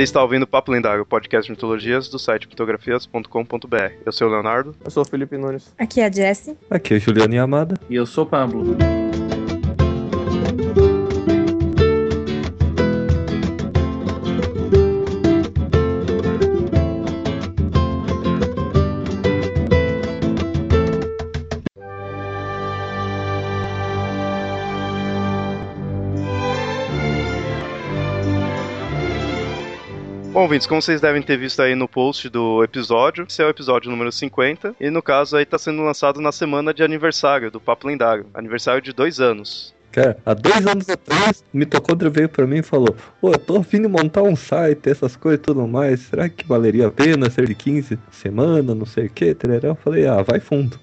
Você está ouvindo Papo Lendário, podcast de mitologias do site mitografias.com.br. Eu sou o Leonardo. Eu sou o Felipe Nunes. Aqui é a Jessie. Aqui é Juliana Yamada. E eu sou o Pablo. Bom, ouvintes, como vocês devem ter visto aí no post do episódio, esse é o episódio número 50, e no caso aí tá sendo lançado na semana de aniversário do Papo Lendário, aniversário de dois anos. Cara, há dois anos atrás, o mitocôndria veio pra mim e falou: Pô, eu tô de montar um site, essas coisas e tudo mais. Será que valeria a pena ser de 15 semana, não sei o que? Eu falei: Ah, vai fundo.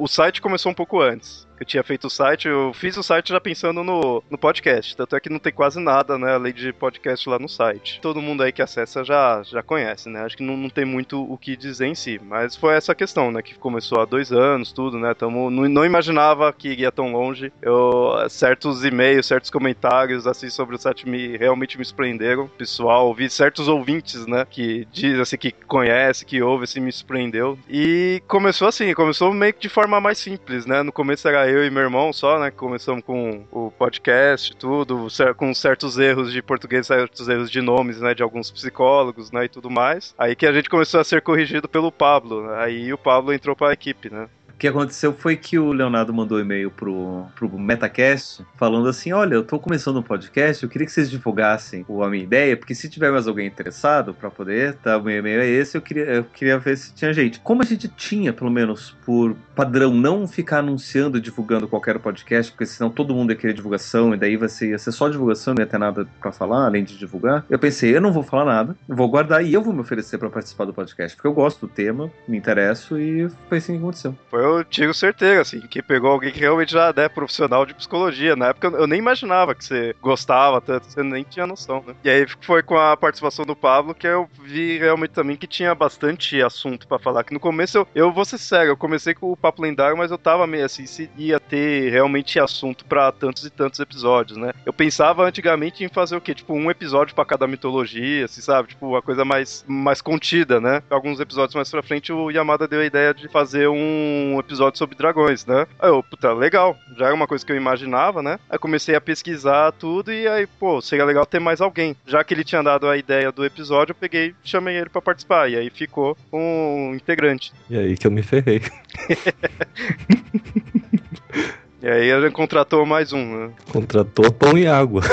O site começou um pouco antes. Eu tinha feito o site, eu fiz o site já pensando no, no podcast. Tanto é que não tem quase nada, né, além de podcast lá no site. Todo mundo aí que acessa já, já conhece, né? Acho que não, não tem muito o que dizer em si. Mas foi essa questão, né? Que começou há dois anos, tudo, né? Tamo, não, não imaginava que ia tão longe. Eu, certos e-mails, certos comentários, assim, sobre o site me realmente me surpreenderam. Pessoal, ouvi certos ouvintes, né? Que diz assim, que conhece, que ouve, assim, me surpreendeu. E começou assim, começou meio que de forma mais simples, né? No começo era eu e meu irmão só, né? Começamos com o podcast, tudo, com certos erros de português, certos erros de nomes, né? De alguns psicólogos, né? E tudo mais. Aí que a gente começou a ser corrigido pelo Pablo. Aí o Pablo entrou pra equipe, né? Que aconteceu foi que o Leonardo mandou um e-mail pro, pro Metacast falando assim: Olha, eu tô começando um podcast, eu queria que vocês divulgassem a minha ideia, porque se tiver mais alguém interessado para poder, tá, o meu e-mail é esse, eu queria, eu queria ver se tinha gente. Como a gente tinha, pelo menos por padrão, não ficar anunciando e divulgando qualquer podcast, porque senão todo mundo ia querer divulgação, e daí vai ser, ia ser só divulgação, não ia ter nada para falar, além de divulgar. Eu pensei, eu não vou falar nada, vou guardar e eu vou me oferecer para participar do podcast, porque eu gosto do tema, me interesso e foi assim que aconteceu. Foi tiro certeiro, assim, que pegou alguém que realmente já é profissional de psicologia. Na época eu nem imaginava que você gostava tanto, você nem tinha noção, né? E aí foi com a participação do Pablo que eu vi realmente também que tinha bastante assunto para falar. Que no começo eu, eu vou ser sério, eu comecei com o Papo Lendário, mas eu tava meio assim, se ia ter realmente assunto para tantos e tantos episódios, né? Eu pensava antigamente em fazer o quê? Tipo, um episódio para cada mitologia, assim, sabe? Tipo, uma coisa mais, mais contida, né? Alguns episódios mais pra frente o Yamada deu a ideia de fazer um episódio sobre dragões, né? Aí eu, puta, legal. Já era uma coisa que eu imaginava, né? Aí comecei a pesquisar tudo e aí, pô, seria legal ter mais alguém. Já que ele tinha dado a ideia do episódio, eu peguei chamei ele para participar. E aí ficou um integrante. E aí que eu me ferrei. e aí a gente contratou mais um, né? Contratou pão e água.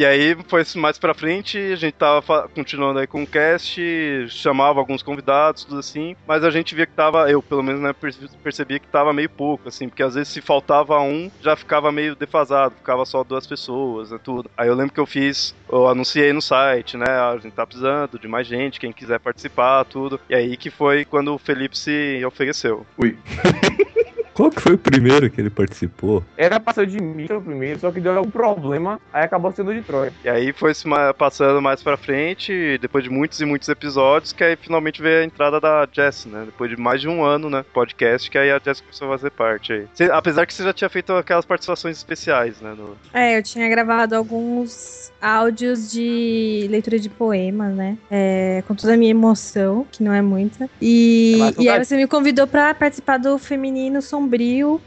E aí foi mais pra frente, a gente tava continuando aí com o cast, chamava alguns convidados, tudo assim, mas a gente via que tava, eu pelo menos, né, percebia que tava meio pouco, assim, porque às vezes se faltava um, já ficava meio defasado, ficava só duas pessoas, né, tudo. Aí eu lembro que eu fiz, eu anunciei no site, né, a gente tá precisando de mais gente, quem quiser participar, tudo. E aí que foi quando o Felipe se ofereceu. Ui. Qual que foi o primeiro que ele participou? Era o de Mitra o primeiro, só que deu algum problema, aí acabou sendo o de Troia. E aí foi se passando mais pra frente, depois de muitos e muitos episódios, que aí finalmente veio a entrada da Jess, né? Depois de mais de um ano, né? Podcast, que aí a Jess começou a fazer parte aí. Você, apesar que você já tinha feito aquelas participações especiais, né? No... É, eu tinha gravado alguns áudios de leitura de poemas, né? É, com toda a minha emoção, que não é muita. E, é e aí você me convidou pra participar do Feminino Sombrio,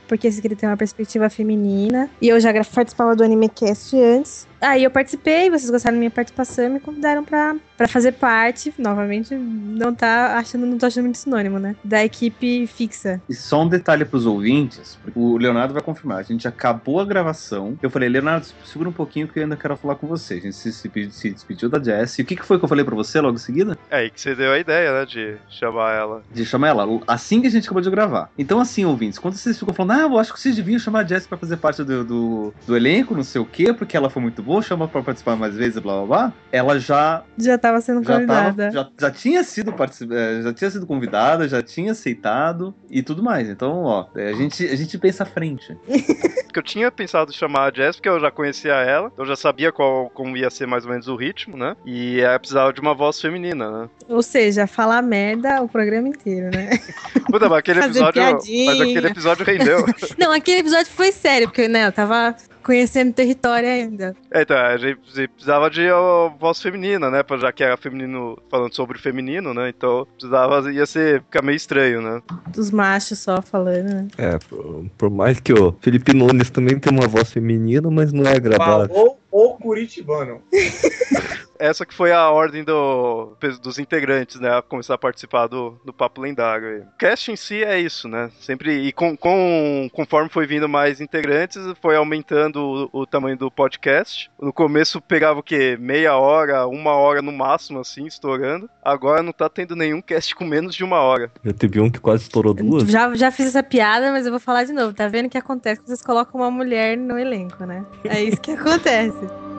porque esse aqui tem uma perspectiva feminina. E eu já participava do AnimeCast antes. Aí eu participei, vocês gostaram da minha participação e me convidaram pra, pra fazer parte, novamente, não tá achando, não tô achando muito sinônimo, né? Da equipe fixa. E só um detalhe pros ouvintes, o Leonardo vai confirmar, a gente acabou a gravação, eu falei, Leonardo, segura um pouquinho que eu ainda quero falar com você. A gente se, se, se despediu da Jess. E o que, que foi que eu falei pra você logo em seguida? É aí que você deu a ideia, né, de chamar ela. De chamar ela, assim que a gente acabou de gravar. Então, assim, ouvintes, quando vocês ficam falando, ah, eu acho que vocês deviam chamar a Jess pra fazer parte do, do, do elenco, não sei o quê, porque ela foi muito boa, chama pra participar mais vezes, blá blá blá, ela já. Já tava sendo já convidada. Tava, já, já, tinha sido é, já tinha sido convidada, já tinha aceitado e tudo mais. Então, ó, é, a gente, a gente pensa à frente. que eu tinha pensado em chamar a Jess, porque eu já conhecia ela, eu já sabia qual, como ia ser mais ou menos o ritmo, né? E ela precisava de uma voz feminina, né? Ou seja, falar merda o programa inteiro, né? Puta, mas aquele episódio. Mas aquele episódio rendeu. Não, aquele episódio foi sério, porque, né, eu tava conhecendo o território ainda. É, então, a gente precisava de ó, voz feminina, né? Já que era feminino, falando sobre feminino, né? Então precisava, ia ser, ficar meio estranho, né? Dos machos só falando, né? É, por, por mais que o Felipe Nunes também tem uma voz feminina, mas não é agradável. Falou o Curitibano. Essa que foi a ordem do, dos integrantes, né? A começar a participar do, do Papo Lendário. aí. O cast em si é isso, né? Sempre. E com, com, conforme foi vindo mais integrantes, foi aumentando o, o tamanho do podcast. No começo pegava o quê? Meia hora, uma hora no máximo, assim, estourando. Agora não tá tendo nenhum cast com menos de uma hora. Já teve um que quase estourou duas. Já, já fiz essa piada, mas eu vou falar de novo. Tá vendo o que acontece quando vocês colocam uma mulher no elenco, né? É isso que acontece.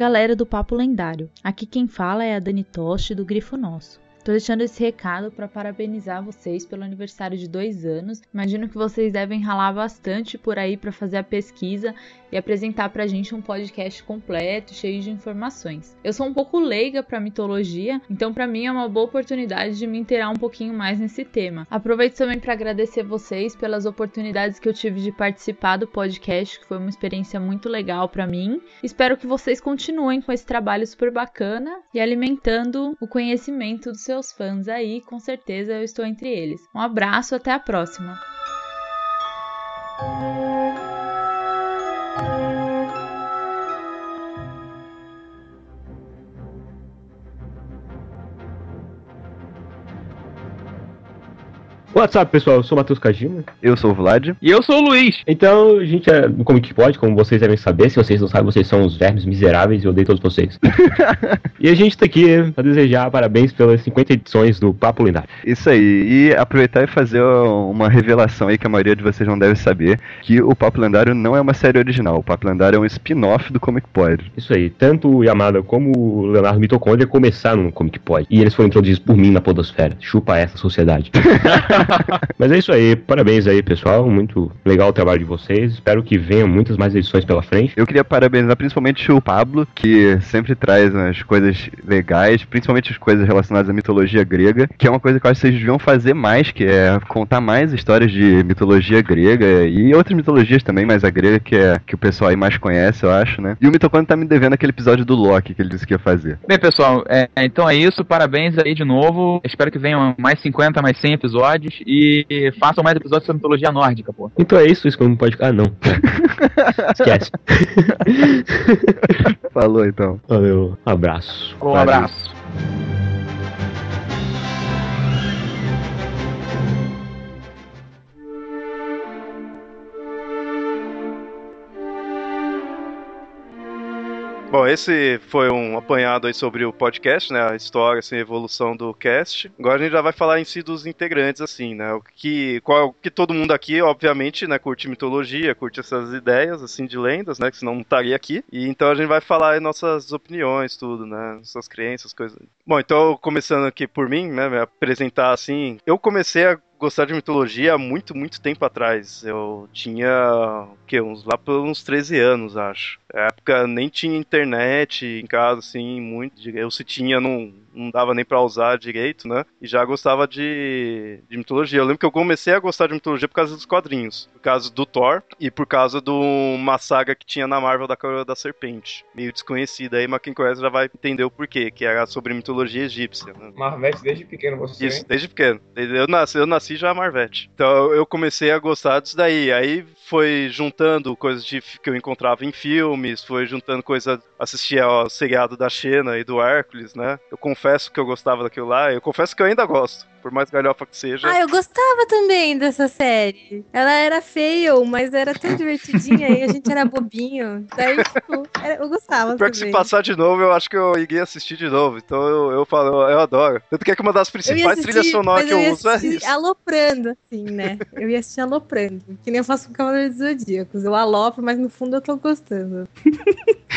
Galera do Papo Lendário. Aqui quem fala é a Dani Toshi do Grifo Nosso. Tô deixando esse recado para parabenizar vocês pelo aniversário de dois anos. Imagino que vocês devem ralar bastante por aí para fazer a pesquisa e apresentar pra gente um podcast completo, cheio de informações. Eu sou um pouco leiga para mitologia, então para mim é uma boa oportunidade de me inteirar um pouquinho mais nesse tema. Aproveito também para agradecer vocês pelas oportunidades que eu tive de participar do podcast, que foi uma experiência muito legal para mim. Espero que vocês continuem com esse trabalho super bacana e alimentando o conhecimento dos seus fãs aí, com certeza eu estou entre eles. Um abraço, até a próxima. What's up, pessoal? Eu sou o Matheus Kajima. Eu sou o Vlad. E eu sou o Luiz. Então, a gente é do Comic Pod, como vocês devem saber. Se vocês não sabem, vocês são os vermes miseráveis e eu odeio todos vocês. e a gente tá aqui pra desejar parabéns pelas 50 edições do Papo Lendário. Isso aí. E aproveitar e fazer uma revelação aí que a maioria de vocês não deve saber, que o Papo Lendário não é uma série original. O Papo Lendário é um spin-off do Comic Pod. Isso aí. Tanto o Yamada como o Leonardo Mitocondria começaram no Comic Pod. E eles foram introduzidos por mim na podosfera. Chupa essa sociedade. Mas é isso aí, parabéns aí, pessoal. Muito legal o trabalho de vocês. Espero que venham muitas mais edições pela frente. Eu queria parabenizar principalmente o Pablo, que sempre traz umas coisas legais, principalmente as coisas relacionadas à mitologia grega, que é uma coisa que eu acho que vocês deviam fazer mais, que é contar mais histórias de mitologia grega e outras mitologias também, mas a grega que é que o pessoal aí mais conhece, eu acho, né? E o Mitocôndrio tá me devendo aquele episódio do Loki que ele disse que ia fazer. Bem, pessoal, é, então é isso. Parabéns aí de novo. Espero que venham mais 50, mais 100 episódios e façam mais episódios sobre mitologia nórdica, pô. Então é isso, isso que não pode. Ah, não. Esquece. Falou então. Valeu. Abraço. Um abraço. Bom, esse foi um apanhado aí sobre o podcast, né? A história, assim, a evolução do cast. Agora a gente já vai falar em si dos integrantes, assim, né? O que, qual, que todo mundo aqui, obviamente, né, curte mitologia, curte essas ideias, assim, de lendas, né? Que senão não estaria aqui. E então a gente vai falar aí nossas opiniões, tudo, né? Nossas crenças, coisas. Bom, então, começando aqui por mim, né? Me apresentar assim. Eu comecei a gostar de mitologia há muito, muito tempo atrás. Eu tinha, o quê? Uns, lá por uns 13 anos, acho. Na época nem tinha internet em casa, assim, muito. Eu se tinha, não, não dava nem pra usar direito, né? E já gostava de, de mitologia. Eu lembro que eu comecei a gostar de mitologia por causa dos quadrinhos. Por causa do Thor e por causa de uma saga que tinha na Marvel da Coroa da Serpente. Meio desconhecida aí, mas quem conhece já vai entender o porquê, que era sobre mitologia egípcia. Né? Marvete desde pequeno você. Isso, desde pequeno. Eu nasci, eu nasci já Marvete. Então eu comecei a gostar disso daí. Aí foi juntando coisas de, que eu encontrava em filmes, foi juntando coisa. Assistia ao seriado da Xena e do Hércules, né? Eu confesso que eu gostava daquilo lá. Eu confesso que eu ainda gosto. Por mais galhofa que seja. Ah, eu gostava também dessa série. Ela era fail, mas era tão divertidinha e a gente era bobinho. Daí, tipo, eu gostava Pior que se também. passar de novo, eu acho que eu iria assistir de novo. Então eu, eu falo, eu adoro. Tanto que é que uma das Eu principais assistir, trilhas sonoras que eu, ia uso é isso. aloprando, assim, né? Eu ia assistir aloprando. Que nem eu faço com Cavaleiros dos Zodíacos. Eu alopro, mas no fundo eu tô gostando.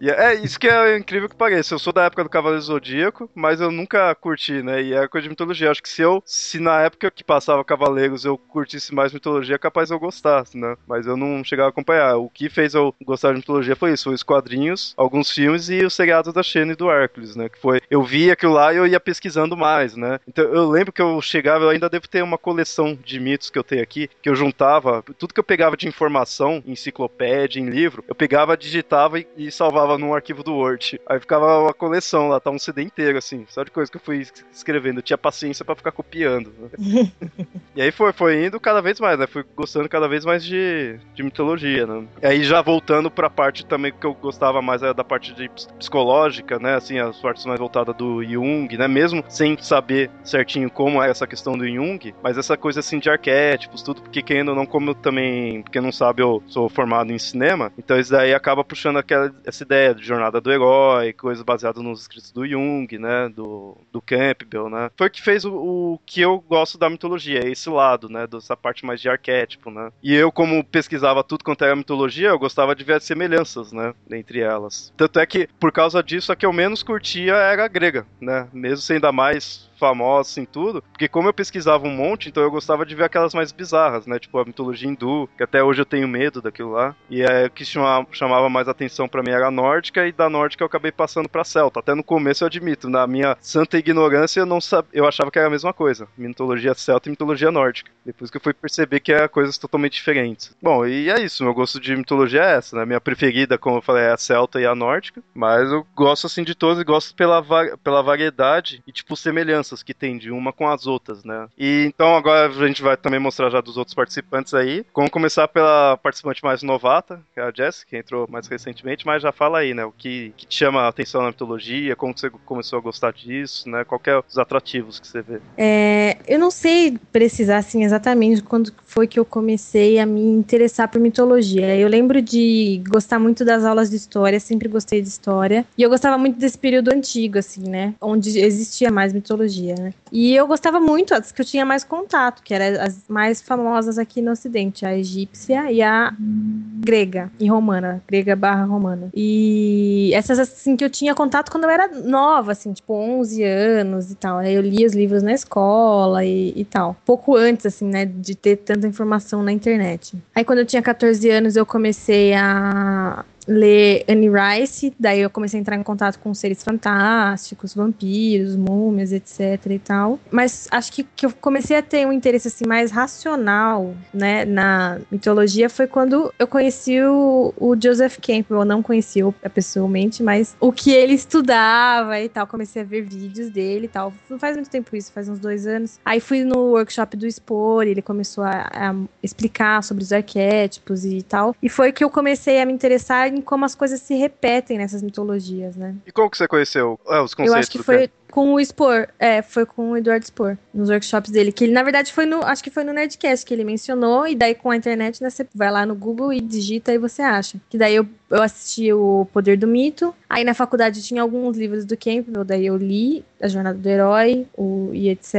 E é isso que é incrível que pareça. Eu sou da época do Cavaleiro Cavaleiros do Zodíaco, mas eu nunca curti, né? E é coisa de mitologia. Acho que se eu, se na época que passava Cavaleiros eu curtisse mais mitologia, capaz eu gostasse, né? Mas eu não chegava a acompanhar. O que fez eu gostar de mitologia foi isso: foi os quadrinhos, alguns filmes e os seriados da Xena e do Hércules, né? Que foi. Eu via aquilo lá e eu ia pesquisando mais, né? Então eu lembro que eu chegava, eu ainda devo ter uma coleção de mitos que eu tenho aqui, que eu juntava, tudo que eu pegava de informação, enciclopédia, em livro, eu pegava, digitava e, e salvava num arquivo do Word. Aí ficava uma coleção lá, tá um CD inteiro, assim, só de coisa que eu fui escrevendo. Tinha paciência para ficar copiando. Né? e aí foi, foi indo cada vez mais, né? Fui gostando cada vez mais de, de mitologia, né? E aí já voltando pra parte também que eu gostava mais é da parte de psicológica, né? Assim, as partes mais voltadas do Jung, né? Mesmo sem saber certinho como é essa questão do Jung, mas essa coisa assim de arquétipos, tudo, porque quem ainda não, como eu também, porque não sabe, eu sou formado em cinema, então isso daí acaba puxando aquela, essa ideia de jornada do herói, coisas baseadas nos escritos do Jung, né? Do, do Campbell, né? Foi o que fez o, o que eu gosto da mitologia, esse lado, né? Dessa parte mais de arquétipo, né? E eu, como pesquisava tudo quanto era mitologia, eu gostava de ver as semelhanças, né? Entre elas. Tanto é que, por causa disso, a que eu menos curtia era a grega, né? Mesmo sendo a mais famosos em tudo, porque como eu pesquisava um monte, então eu gostava de ver aquelas mais bizarras, né? Tipo a mitologia hindu, que até hoje eu tenho medo daquilo lá. E é o que chamava, mais atenção para mim era a nórdica, e da nórdica eu acabei passando pra celta. Até no começo eu admito, na minha santa ignorância eu não sabia, eu achava que era a mesma coisa, mitologia celta e mitologia nórdica. Depois que eu fui perceber que é coisas totalmente diferentes. Bom, e é isso, meu gosto de mitologia é essa, né? Minha preferida, como eu falei, é a celta e a nórdica, mas eu gosto assim de todas e gosto pela, pela variedade e tipo semelhança que tem de uma com as outras, né? E então agora a gente vai também mostrar já dos outros participantes aí. Vamos começar pela participante mais novata, que é a Jess, que entrou mais recentemente, mas já fala aí, né? O que, que te chama a atenção na mitologia, como você começou a gostar disso, né? Qual é os atrativos que você vê? É, eu não sei precisar assim exatamente quando foi que eu comecei a me interessar por mitologia. Eu lembro de gostar muito das aulas de história, sempre gostei de história. E eu gostava muito desse período antigo, assim, né? Onde existia mais mitologia mitologia, né? E eu gostava muito as que eu tinha mais contato, que eram as mais famosas aqui no Ocidente, a egípcia e a grega e romana, grega barra romana. E essas assim que eu tinha contato quando eu era nova, assim, tipo 11 anos e tal. Aí eu lia os livros na escola e, e tal. Pouco antes, assim, né, de ter tanta informação na internet. Aí quando eu tinha 14 anos eu comecei a ler Anne Rice, daí eu comecei a entrar em contato com seres fantásticos, vampiros, múmias, etc e tal. Mas acho que, que eu comecei a ter um interesse assim mais racional, né, na mitologia foi quando eu conheci o, o Joseph Campbell. Eu não conheci pessoalmente, mas o que ele estudava e tal, comecei a ver vídeos dele e tal. Não faz muito tempo isso, faz uns dois anos. Aí fui no workshop do Expor, ele começou a, a explicar sobre os arquétipos e tal. E foi que eu comecei a me interessar em em como as coisas se repetem nessas mitologias, né? E como que você conheceu é, os conceitos? Eu acho que foi com o Spor, é, foi com o Eduardo Spor, nos workshops dele, que ele, na verdade, foi no, acho que foi no Nerdcast que ele mencionou, e daí com a internet, né, você vai lá no Google e digita e você acha. Que daí eu, eu assisti o Poder do Mito, aí na faculdade tinha alguns livros do Campbell, daí eu li A Jornada do Herói, o, e etc.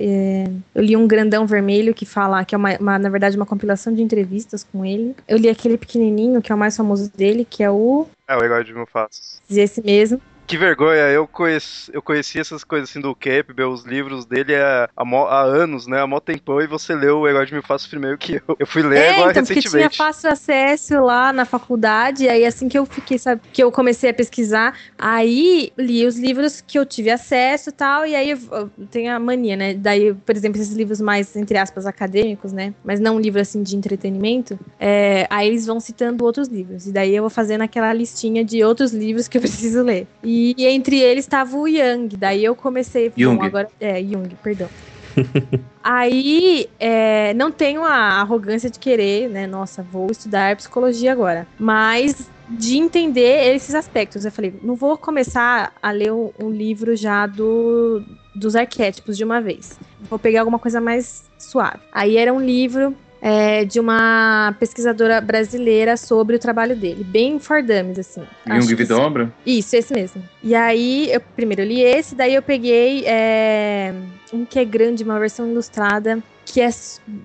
É, eu li um grandão vermelho que fala, que é uma, uma, na verdade, uma compilação de entrevistas com ele. Eu li aquele pequenininho, que é o mais famoso dele, que é o... É, o Herói de Mil Faces. Esse mesmo. Que vergonha, eu conheci, eu conheci essas coisas assim do Campbell, os livros dele há, há, anos, né? Há mó tempão, e você leu o Herói de Mil Faces primeiro que eu. Eu fui ler é, agora então, recentemente. Porque tinha fácil acesso lá na faculdade, aí assim que eu fiquei, sabe, que eu comecei a pesquisar, aí li os livros que eu tive acesso e tal, e aí eu, eu tenho a mania, né? Daí, por exemplo, esses livros mais, entre aspas, acadêmicos, né? Mas não um livro assim de entretenimento, é, aí eles vão citando outros livros. E daí eu vou fazendo aquela listinha de outros livros que eu preciso ler. E, e entre eles estava o Yang. Daí eu comecei. Jung. Bom, agora, é, Jung, perdão. Aí, é, não tenho a arrogância de querer, né? Nossa, vou estudar psicologia agora. Mas de entender esses aspectos. Eu falei, não vou começar a ler um, um livro já do, dos arquétipos de uma vez. Vou pegar alguma coisa mais suave. Aí era um livro é, de uma pesquisadora brasileira sobre o trabalho dele, bem for dummies, assim. Jung Vidombra? Isso, esse mesmo. E aí, eu primeiro eu li esse, daí eu peguei é, um que é grande, uma versão ilustrada, que é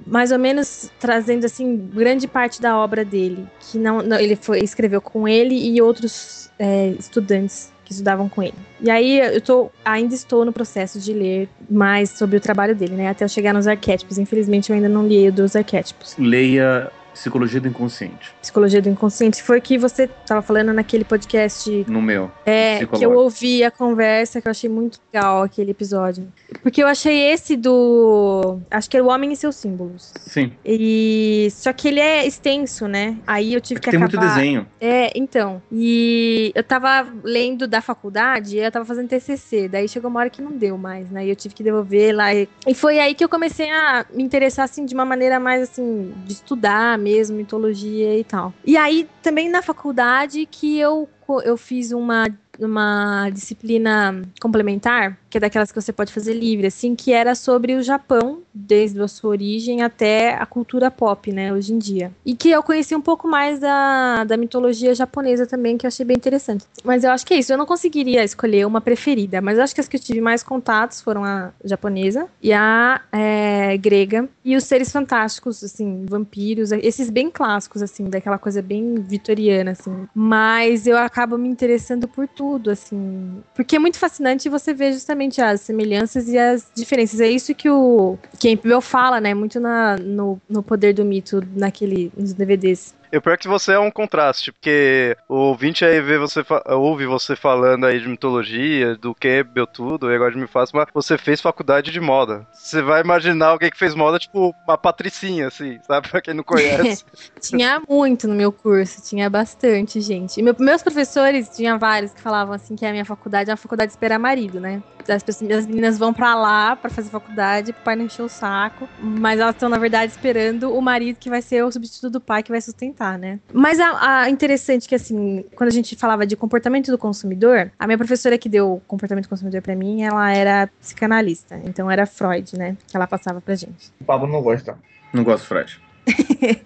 mais ou menos trazendo assim grande parte da obra dele, que não, não ele foi escreveu com ele e outros é, estudantes que estudavam com ele. E aí eu tô, ainda estou no processo de ler mais sobre o trabalho dele, né? Até eu chegar nos arquétipos. Infelizmente eu ainda não li dos arquétipos. Leia Psicologia do Inconsciente. Psicologia do Inconsciente. Foi que você estava falando naquele podcast. No meu. É, que eu ouvi a conversa, que eu achei muito legal aquele episódio. Porque eu achei esse do. Acho que é o Homem e seus Símbolos. Sim. E. Só que ele é extenso, né? Aí eu tive É que que tem acabar. muito desenho. É, então. E eu tava lendo da faculdade e eu tava fazendo TCC. Daí chegou uma hora que não deu mais, né? E eu tive que devolver lá. E e foi aí que eu comecei a me interessar, assim, de uma maneira mais, assim, de estudar mesmo, mitologia e tal. E aí, também na faculdade, que eu, eu fiz uma uma disciplina complementar, que é daquelas que você pode fazer livre, assim, que era sobre o Japão, desde a sua origem até a cultura pop, né, hoje em dia. E que eu conheci um pouco mais da, da mitologia japonesa também, que eu achei bem interessante. Mas eu acho que é isso, eu não conseguiria escolher uma preferida, mas eu acho que as que eu tive mais contatos foram a japonesa e a é, grega, e os seres fantásticos, assim, vampiros, esses bem clássicos, assim, daquela coisa bem vitoriana, assim. Mas eu acabo me interessando por tudo, assim. Porque é muito fascinante você ver justamente as semelhanças e as diferenças. É isso que o Campbell fala, né? Muito na, no, no poder do mito, naquele, nos DVDs. Eu pior que você é um contraste, porque o ouvinte aí vê você ouve você falando aí de mitologia, do Campbell, tudo, e agora de me faz, mas você fez faculdade de moda. Você vai imaginar alguém que fez moda, tipo, uma patricinha, assim, sabe? Pra quem não conhece. Tinha muito no meu curso, tinha bastante, gente. E meu- meus professores, tinha vários que falavam assim que a minha faculdade é uma faculdade de esperar marido, né? As, pessoas, as meninas vão pra lá pra fazer faculdade, pro pai não encher o saco, mas elas estão, na verdade, esperando o marido que vai ser o substituto do pai que vai sustentar, né? Mas a, a interessante que, assim, quando a gente falava de comportamento do consumidor, a minha professora que deu comportamento do consumidor pra mim, ela era psicanalista, então era Freud, né? Que ela passava pra gente. O Pablo não gosta. Não gosto de Fred.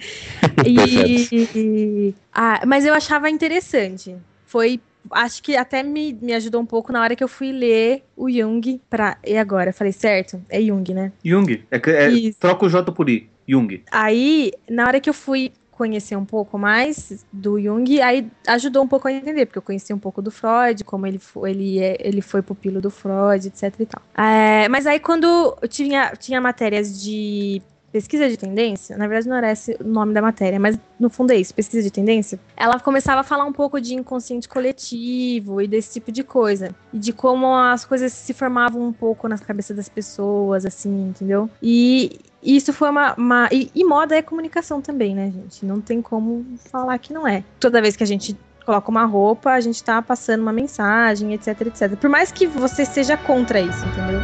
E, ah, mas eu achava interessante. Foi, acho que até me, me ajudou um pouco na hora que eu fui ler o Jung pra. E agora? Falei certo? É Jung, né? Jung. É, é, troca o J por I. Jung. Aí, na hora que eu fui conhecer um pouco mais do Jung, aí ajudou um pouco a entender, porque eu conheci um pouco do Freud, como ele foi, ele, é, ele foi pupilo do Freud, etc e tal. É, mas aí quando eu tinha, tinha matérias de pesquisa de tendência, na verdade não era esse o nome da matéria, mas no fundo é isso, pesquisa de tendência, ela começava a falar um pouco de inconsciente coletivo e desse tipo de coisa. E de como as coisas se formavam um pouco na cabeça das pessoas, assim, entendeu? E isso foi uma. uma- e, e moda é comunicação também, né, gente? Não tem como falar que não é. Toda vez que a gente coloca uma roupa, a gente tá passando uma mensagem, etc, etc. Por mais que você seja contra isso, entendeu?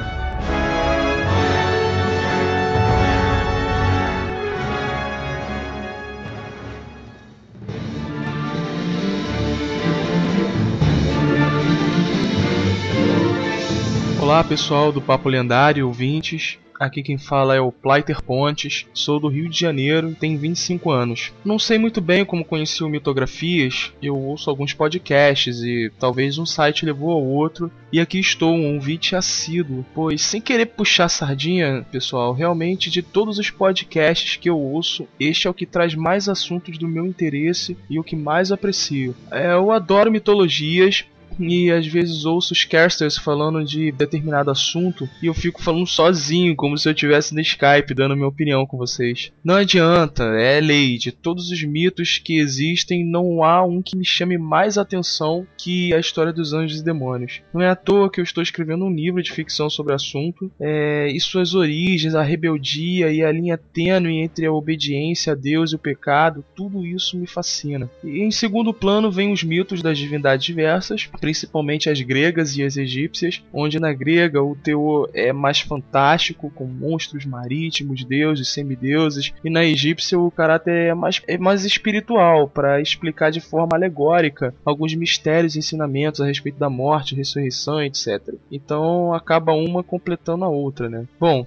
Olá pessoal do Papo Lendário, ouvintes. Aqui quem fala é o Plaiter Pontes, sou do Rio de Janeiro tenho 25 anos. Não sei muito bem como conheci o Mitografias, eu ouço alguns podcasts e talvez um site levou ao outro, e aqui estou, um ouvinte assíduo, pois sem querer puxar sardinha, pessoal, realmente de todos os podcasts que eu ouço, este é o que traz mais assuntos do meu interesse e o que mais aprecio. É, eu adoro mitologias, e às vezes ouço os casters falando de determinado assunto e eu fico falando sozinho, como se eu estivesse no Skype dando minha opinião com vocês. Não adianta, é lei. De todos os mitos que existem, não há um que me chame mais atenção que a história dos anjos e demônios. Não é à toa que eu estou escrevendo um livro de ficção sobre o assunto é, e suas origens, a rebeldia e a linha tênue entre a obediência a Deus e o pecado, tudo isso me fascina. E em segundo plano vem os mitos das divindades diversas, principalmente as gregas e as egípcias, onde na grega o teor é mais fantástico, com monstros marítimos, deuses, semideuses, e na egípcia o caráter é mais, é mais espiritual, para explicar de forma alegórica alguns mistérios e ensinamentos a respeito da morte, ressurreição, etc. Então acaba uma completando a outra, né? Bom,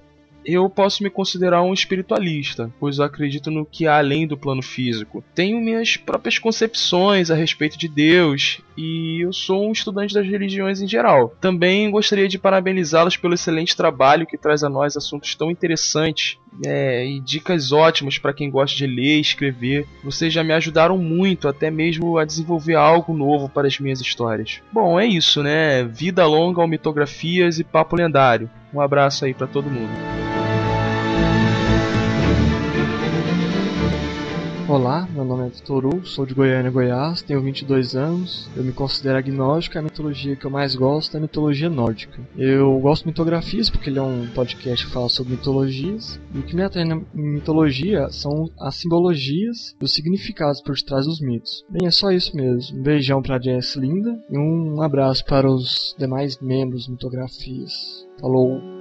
eu posso me considerar um espiritualista, pois eu acredito no que há além do plano físico. Tenho minhas próprias concepções a respeito de Deus e eu sou um estudante das religiões em geral. Também gostaria de parabenizá-los pelo excelente trabalho que traz a nós assuntos tão interessantes é, e dicas ótimas para quem gosta de ler e escrever. Vocês já me ajudaram muito, até mesmo a desenvolver algo novo para as minhas histórias. Bom, é isso, né? Vida longa ao mitografias e papo lendário. Um abraço aí para todo mundo. Olá, meu nome é Vitor sou de Goiânia, Goiás, tenho 22 anos. Eu me considero agnóstico, a mitologia que eu mais gosto é a mitologia nórdica. Eu gosto de mitografias porque ele é um podcast que fala sobre mitologias. E o que me atrai na mitologia são as simbologias e os significados por trás dos mitos. Bem, é só isso mesmo. Um beijão pra Jess Linda e um abraço para os demais membros de mitografias. Falou!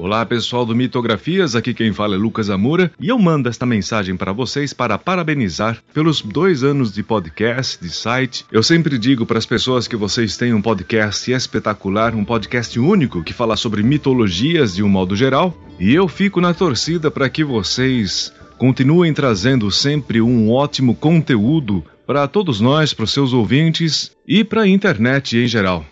Olá pessoal do Mitografias, aqui quem fala é Lucas Amura e eu mando esta mensagem para vocês para parabenizar pelos dois anos de podcast, de site. Eu sempre digo para as pessoas que vocês têm um podcast espetacular, um podcast único que fala sobre mitologias de um modo geral e eu fico na torcida para que vocês continuem trazendo sempre um ótimo conteúdo para todos nós, para os seus ouvintes e para a internet em geral.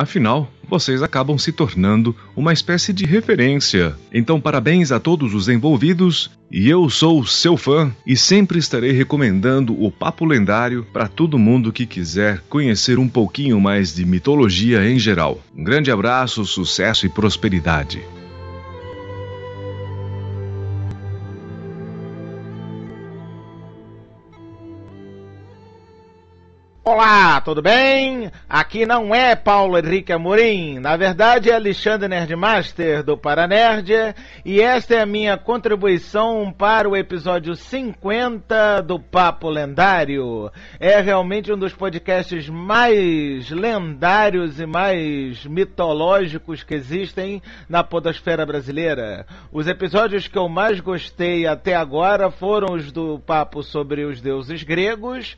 Afinal, vocês acabam se tornando uma espécie de referência. Então, parabéns a todos os envolvidos. E eu sou seu fã e sempre estarei recomendando o Papo Lendário para todo mundo que quiser conhecer um pouquinho mais de mitologia em geral. Um grande abraço, sucesso e prosperidade. Olá, tudo bem? Aqui não é Paulo Henrique Amorim, na verdade é Alexandre Nerdmaster do Paranerd e esta é a minha contribuição para o episódio 50 do Papo Lendário. É realmente um dos podcasts mais lendários e mais mitológicos que existem na podosfera brasileira. Os episódios que eu mais gostei até agora foram os do papo sobre os deuses gregos,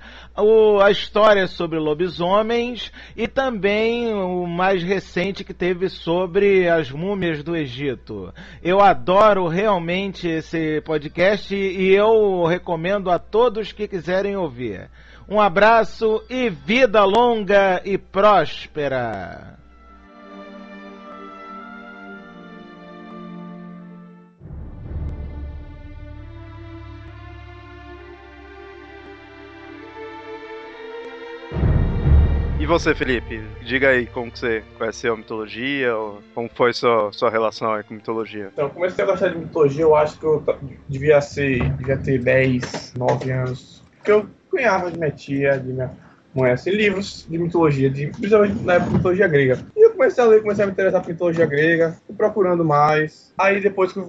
a história sobre lobisomens e também o mais recente que teve sobre as múmias do Egito. Eu adoro realmente esse podcast e eu recomendo a todos que quiserem ouvir. Um abraço e vida longa e próspera! E você, Felipe? Diga aí como que você conheceu a mitologia, ou como foi sua, sua relação aí com mitologia? Então, comecei a gostar de mitologia, eu acho que eu devia ser, devia ter 10, 9 anos. Porque eu cunhava de minha tia, de minha mãe, assim, livros de mitologia, de, principalmente na época de mitologia grega. E eu comecei a ler, comecei a me interessar por mitologia grega, fui procurando mais. Aí depois que eu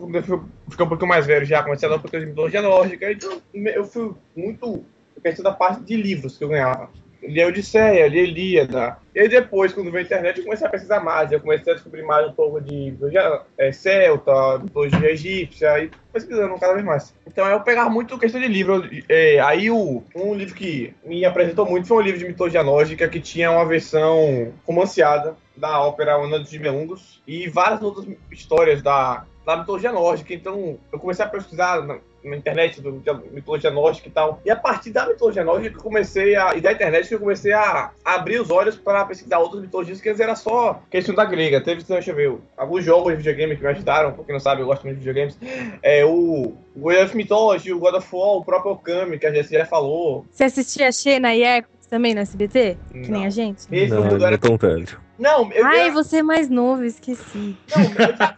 fiquei um pouquinho mais velho já, comecei a ler um pouquinho de mitologia nórdica, então eu fui muito questão da parte de livros que eu ganhava li a Odisseia, li a Ilíada. E aí depois, quando veio a internet, eu comecei a pesquisar mais. Eu comecei a descobrir mais um pouco de mitologia é, celta, mitologia egípcia, e pesquisando cada vez mais. Então eu pegava muito questão de livro. É, aí o, um livro que me apresentou muito foi um livro de mitologia nórdica que tinha uma versão romanceada da ópera Ana dos Nibelungos e várias outras histórias da, da mitologia nórdica. Então eu comecei a pesquisar na internet, do, mitologia nórdica e tal. E a partir da mitologia nórdica que eu comecei a. E da internet que eu comecei a, abrir os olhos para pesquisar outras mitologias que antes era só questão da grega. Teve, deixa eu ver, alguns jogos de videogame que me ajudaram, pra quem não sabe, eu gosto muito de videogames. É o. O of Mythology, o God of War, o próprio Okami, que a Jessie já falou. Você assistia Xena e Echo também no SBT? Não. Que nem a gente? Esse não, não era tão velho. Não, eu Ai, você é mais novo, esqueci. Não, eu já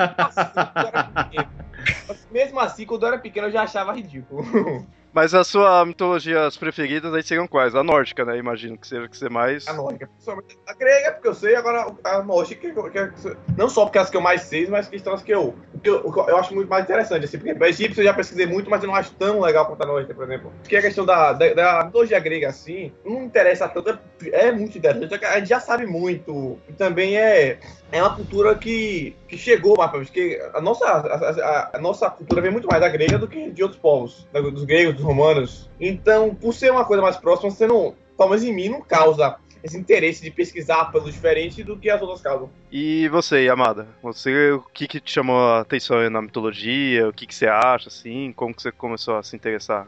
Mesmo assim, quando eu era pequeno, eu já achava ridículo. Mas as suas mitologias preferidas aí seriam quais? A nórdica, né? Imagino que seja que ser mais. A nórdica. A grega, porque eu sei, agora a nórdica, não só porque é as que eu mais sei, mas que são as que eu, eu, eu acho muito mais interessante. Assim, porque a egípcia eu já pesquisei muito, mas eu não acho tão legal quanto a nórdica, por exemplo. Porque a questão da, da, da mitologia grega, assim, não interessa tanto, é muito interessante. A gente já sabe muito. E também é é uma cultura que, que chegou mais porque a nossa, a, a, a, nossa cultura vem muito mais da grega do que de outros povos, dos gregos, dos romanos. Então, por ser uma coisa mais próxima, você não, pelo menos em mim, não causa esse interesse de pesquisar pelo diferente do que as outras causam. E você, Amada? Você, o que, que te chamou a atenção na mitologia? O que, que você acha, assim? Como que você começou a se interessar?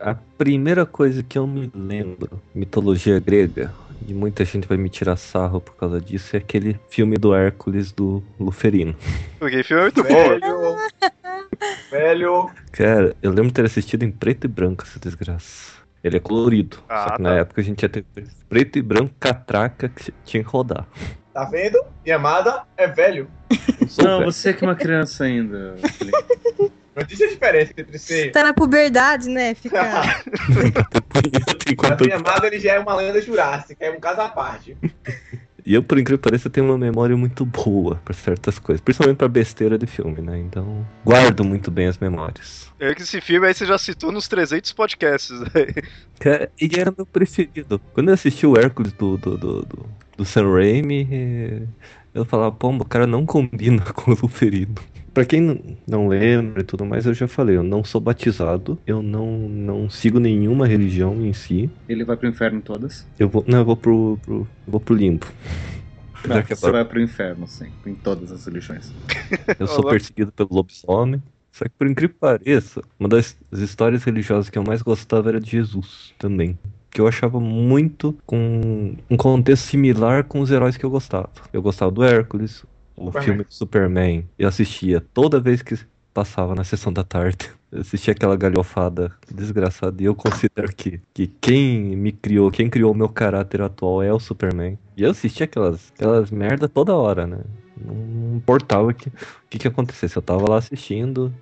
A primeira coisa que eu me lembro, mitologia grega, e muita gente vai me tirar sarro por causa disso, é aquele filme do Hércules do Luferino. Porque filme é muito bom. Velho. Velho. Cara, eu lembro de ter assistido em preto e branco essa desgraça. Ele é colorido. Ah, só que tá. na época a gente ia ter preto e branco catraca que tinha que rodar. Tá vendo? Minha amada é velho. Não, você que é uma criança ainda. Não existe a diferença entre ser. Tá na puberdade, né? Fica. A minha amada ele já é uma lenda jurássica, é um caso à parte. E eu, por incrível que pareça, tenho uma memória muito boa pra certas coisas. Principalmente pra besteira de filme, né? Então, guardo muito bem as memórias. É que esse filme aí você já citou nos 300 podcasts. né? Cara, ele era meu preferido. Quando eu assisti o Hércules do, do, do, do, do Sam Raimi, eh, eu falava, pô, o cara não combina com o Luferino. Pra quem não- lembra e tudo mais, eu já falei, eu não sou batizado, eu não, não sigo nenhuma religião em si. Ele vai pro inferno todas. Eu vou, não, eu vou pro, pro, eu vou pro limbo. Não, que você agora- vai pro inferno, sim. Em todas as religiões. Eu sou perseguido pelo lobisomem. Só que por incrível que pareça, uma das histórias religiosas que eu mais gostava era de Jesus também. Que eu achava muito com um contexto similar com os heróis que eu gostava. Eu gostava do Hércules, o Superman. filme do Superman. Eu assistia toda vez que passava na sessão da tarde. Eu assistia aquela galhofada desgraçada. E eu considero que, que quem me criou, quem criou o meu caráter atual é o Superman. E eu assistia aquelas, aquelas merda toda hora, né? Não importava o que, o que, que acontecesse. Eu tava lá assistindo.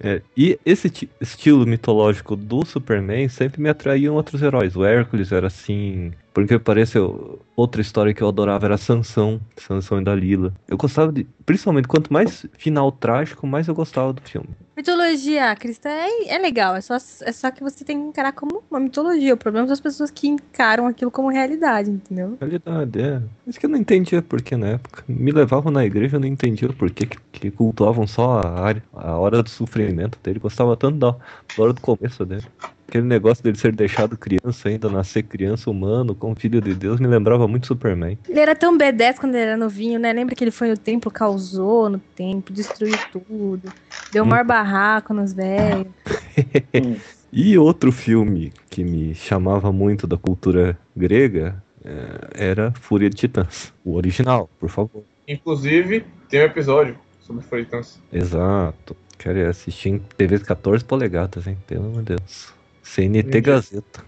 É, e esse ti- estilo mitológico do Superman sempre me atraíam outros heróis. O Hércules era assim. Por incrível que pareça, eu- outra história que eu adorava era Sansão. Sansão e Dalila. Eu gostava de. Principalmente, quanto mais final trágico, mais eu gostava do filme. Mitologia cristã é, é legal, é só, é só que você tem que encarar como uma mitologia. O problema são as pessoas que encaram aquilo como realidade, entendeu? Realidade, é. Isso que eu não entendia porque na época. Me levavam na igreja, eu não entendia o porquê que, que cultuavam só a, área, a hora do sofrimento dele. Gostava tanto da, da hora do começo dele. Aquele negócio dele ser deixado criança ainda, nascer criança humano, como filho de Deus, me lembrava muito Superman. Ele era tão B10 quando ele era novinho, né? Lembra que ele foi no templo, causou no templo, destruiu tudo, deu Hum. um maior barraco nos velhos. E outro filme que me chamava muito da cultura grega eh, era Fúria de Titãs. O original, por favor. Inclusive, tem um episódio sobre Freitas. Exato. Quero assistir em TV 14 polegadas, hein? Pelo amor de Deus. CNT Entendi. Gazeta.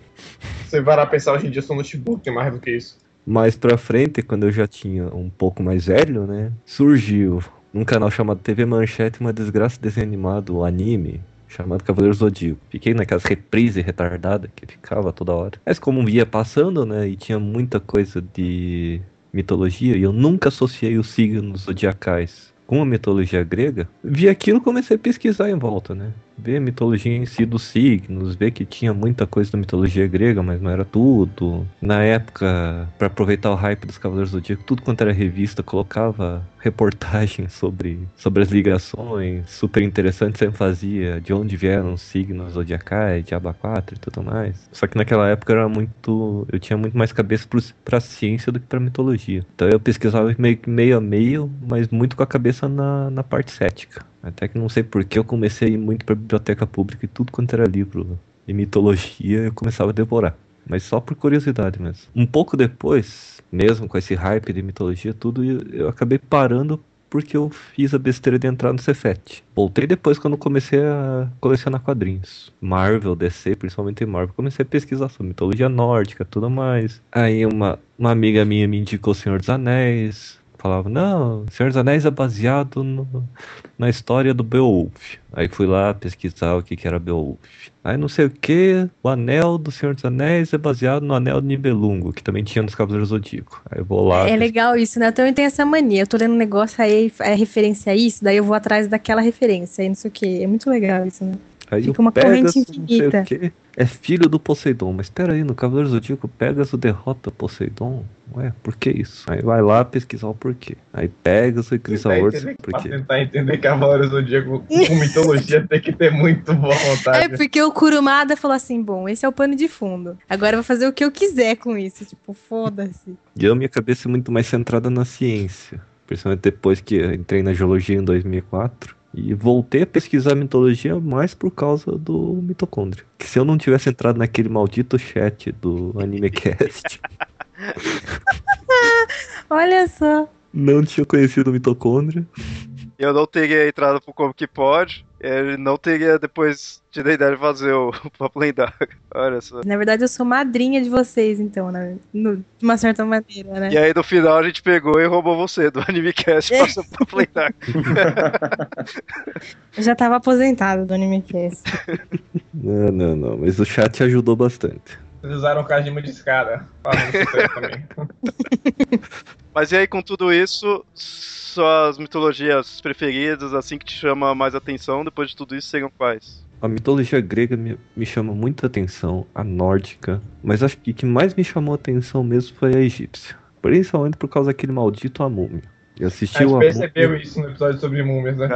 Você vai lá pensar hoje em dia, seu notebook tem mais do que isso. Mais pra frente, quando eu já tinha um pouco mais velho, né? Surgiu num canal chamado TV Manchete uma desgraça de desenho animado, um anime, chamado Cavaleiro Zodíaco. Fiquei naquelas reprises retardadas que ficava toda hora. Mas como ia passando, né? E tinha muita coisa de mitologia, e eu nunca associei os signos zodiacais com a mitologia grega, vi aquilo comecei a pesquisar em volta, né? Ver a mitologia em si dos signos, ver que tinha muita coisa da mitologia grega, mas não era tudo. Na época, para aproveitar o hype dos Cavaleiros do Zodíaco, tudo quanto era revista colocava reportagens sobre, sobre as ligações, super interessante, sempre fazia de onde vieram os signos zodiacais, Diaba 4 e tudo mais. Só que naquela época era muito. Eu tinha muito mais cabeça pra ciência do que pra mitologia. Então eu pesquisava meio meio a meio, mas muito com a cabeça na, na parte cética. Até que não sei porquê eu comecei a ir muito pra biblioteca pública e tudo quanto era livro de mitologia eu começava a devorar. Mas só por curiosidade mesmo. Um pouco depois, mesmo com esse hype de mitologia, tudo, eu, eu acabei parando porque eu fiz a besteira de entrar no Cefet. Voltei depois quando comecei a colecionar quadrinhos. Marvel, DC, principalmente Marvel. Comecei a pesquisar sobre mitologia nórdica, tudo mais. Aí uma, uma amiga minha me indicou O Senhor dos Anéis. Falava, não, Senhor dos Anéis é baseado no- na história do Beowulf. Aí fui lá pesquisar o que, que era Beowulf. Aí não sei o que, o anel do Senhor dos Anéis é baseado no anel de Nibelungo, que também tinha nos Cavaleiros do Zodíaco. Aí eu vou lá. É legal isso, né? Eu também tenho essa mania. Eu tô lendo um negócio, aí é referência a isso, daí eu vou atrás daquela referência, aí não sei o que. É muito legal isso, né? Aí Fica uma Pegasus, corrente infinita. quê, é filho do Poseidon. Mas espera aí, no Cavaleiro Zodíaco, Pegasus derrota Poseidon? Ué, por que isso? Aí vai lá pesquisar o porquê. Aí Pegasus e entender- por Pra quê? tentar entender Cavaleiros do Zodíaco com mitologia tem que ter muito boa É vontade. porque o Kurumada falou assim: bom, esse é o pano de fundo. Agora eu vou fazer o que eu quiser com isso. Tipo, foda-se. E eu, minha cabeça é muito mais centrada na ciência. Principalmente depois que eu entrei na geologia em 2004. E voltei a pesquisar mitologia mais por causa do mitocôndrio. Que se eu não tivesse entrado naquele maldito chat do AnimeCast, Olha só. não tinha conhecido o mitocôndrio. Eu não teria entrado pro Como Que Pode, ele não teria depois tido a ideia de fazer o, o Papo Lendário. Olha só. Na verdade, eu sou madrinha de vocês, então, né? No- de uma certa maneira, né? E aí no final a gente pegou e roubou você do AnimeCast e passou pro Papo Lendário. Eu já tava aposentado do AnimeCast. Não, não, não. Mas o chat ajudou bastante. Vocês usaram o Kajima de escada. Falando isso também. Mas e aí, com tudo isso, suas mitologias preferidas, assim que te chama mais atenção, depois de tudo isso, seriam quais? A mitologia grega me, me chama muita atenção, a nórdica, mas acho que o que mais me chamou a atenção mesmo foi a egípcia. Principalmente por causa daquele maldito a múmia. Eu assisti A gente o percebeu Amúmia- isso no episódio sobre múmias, né?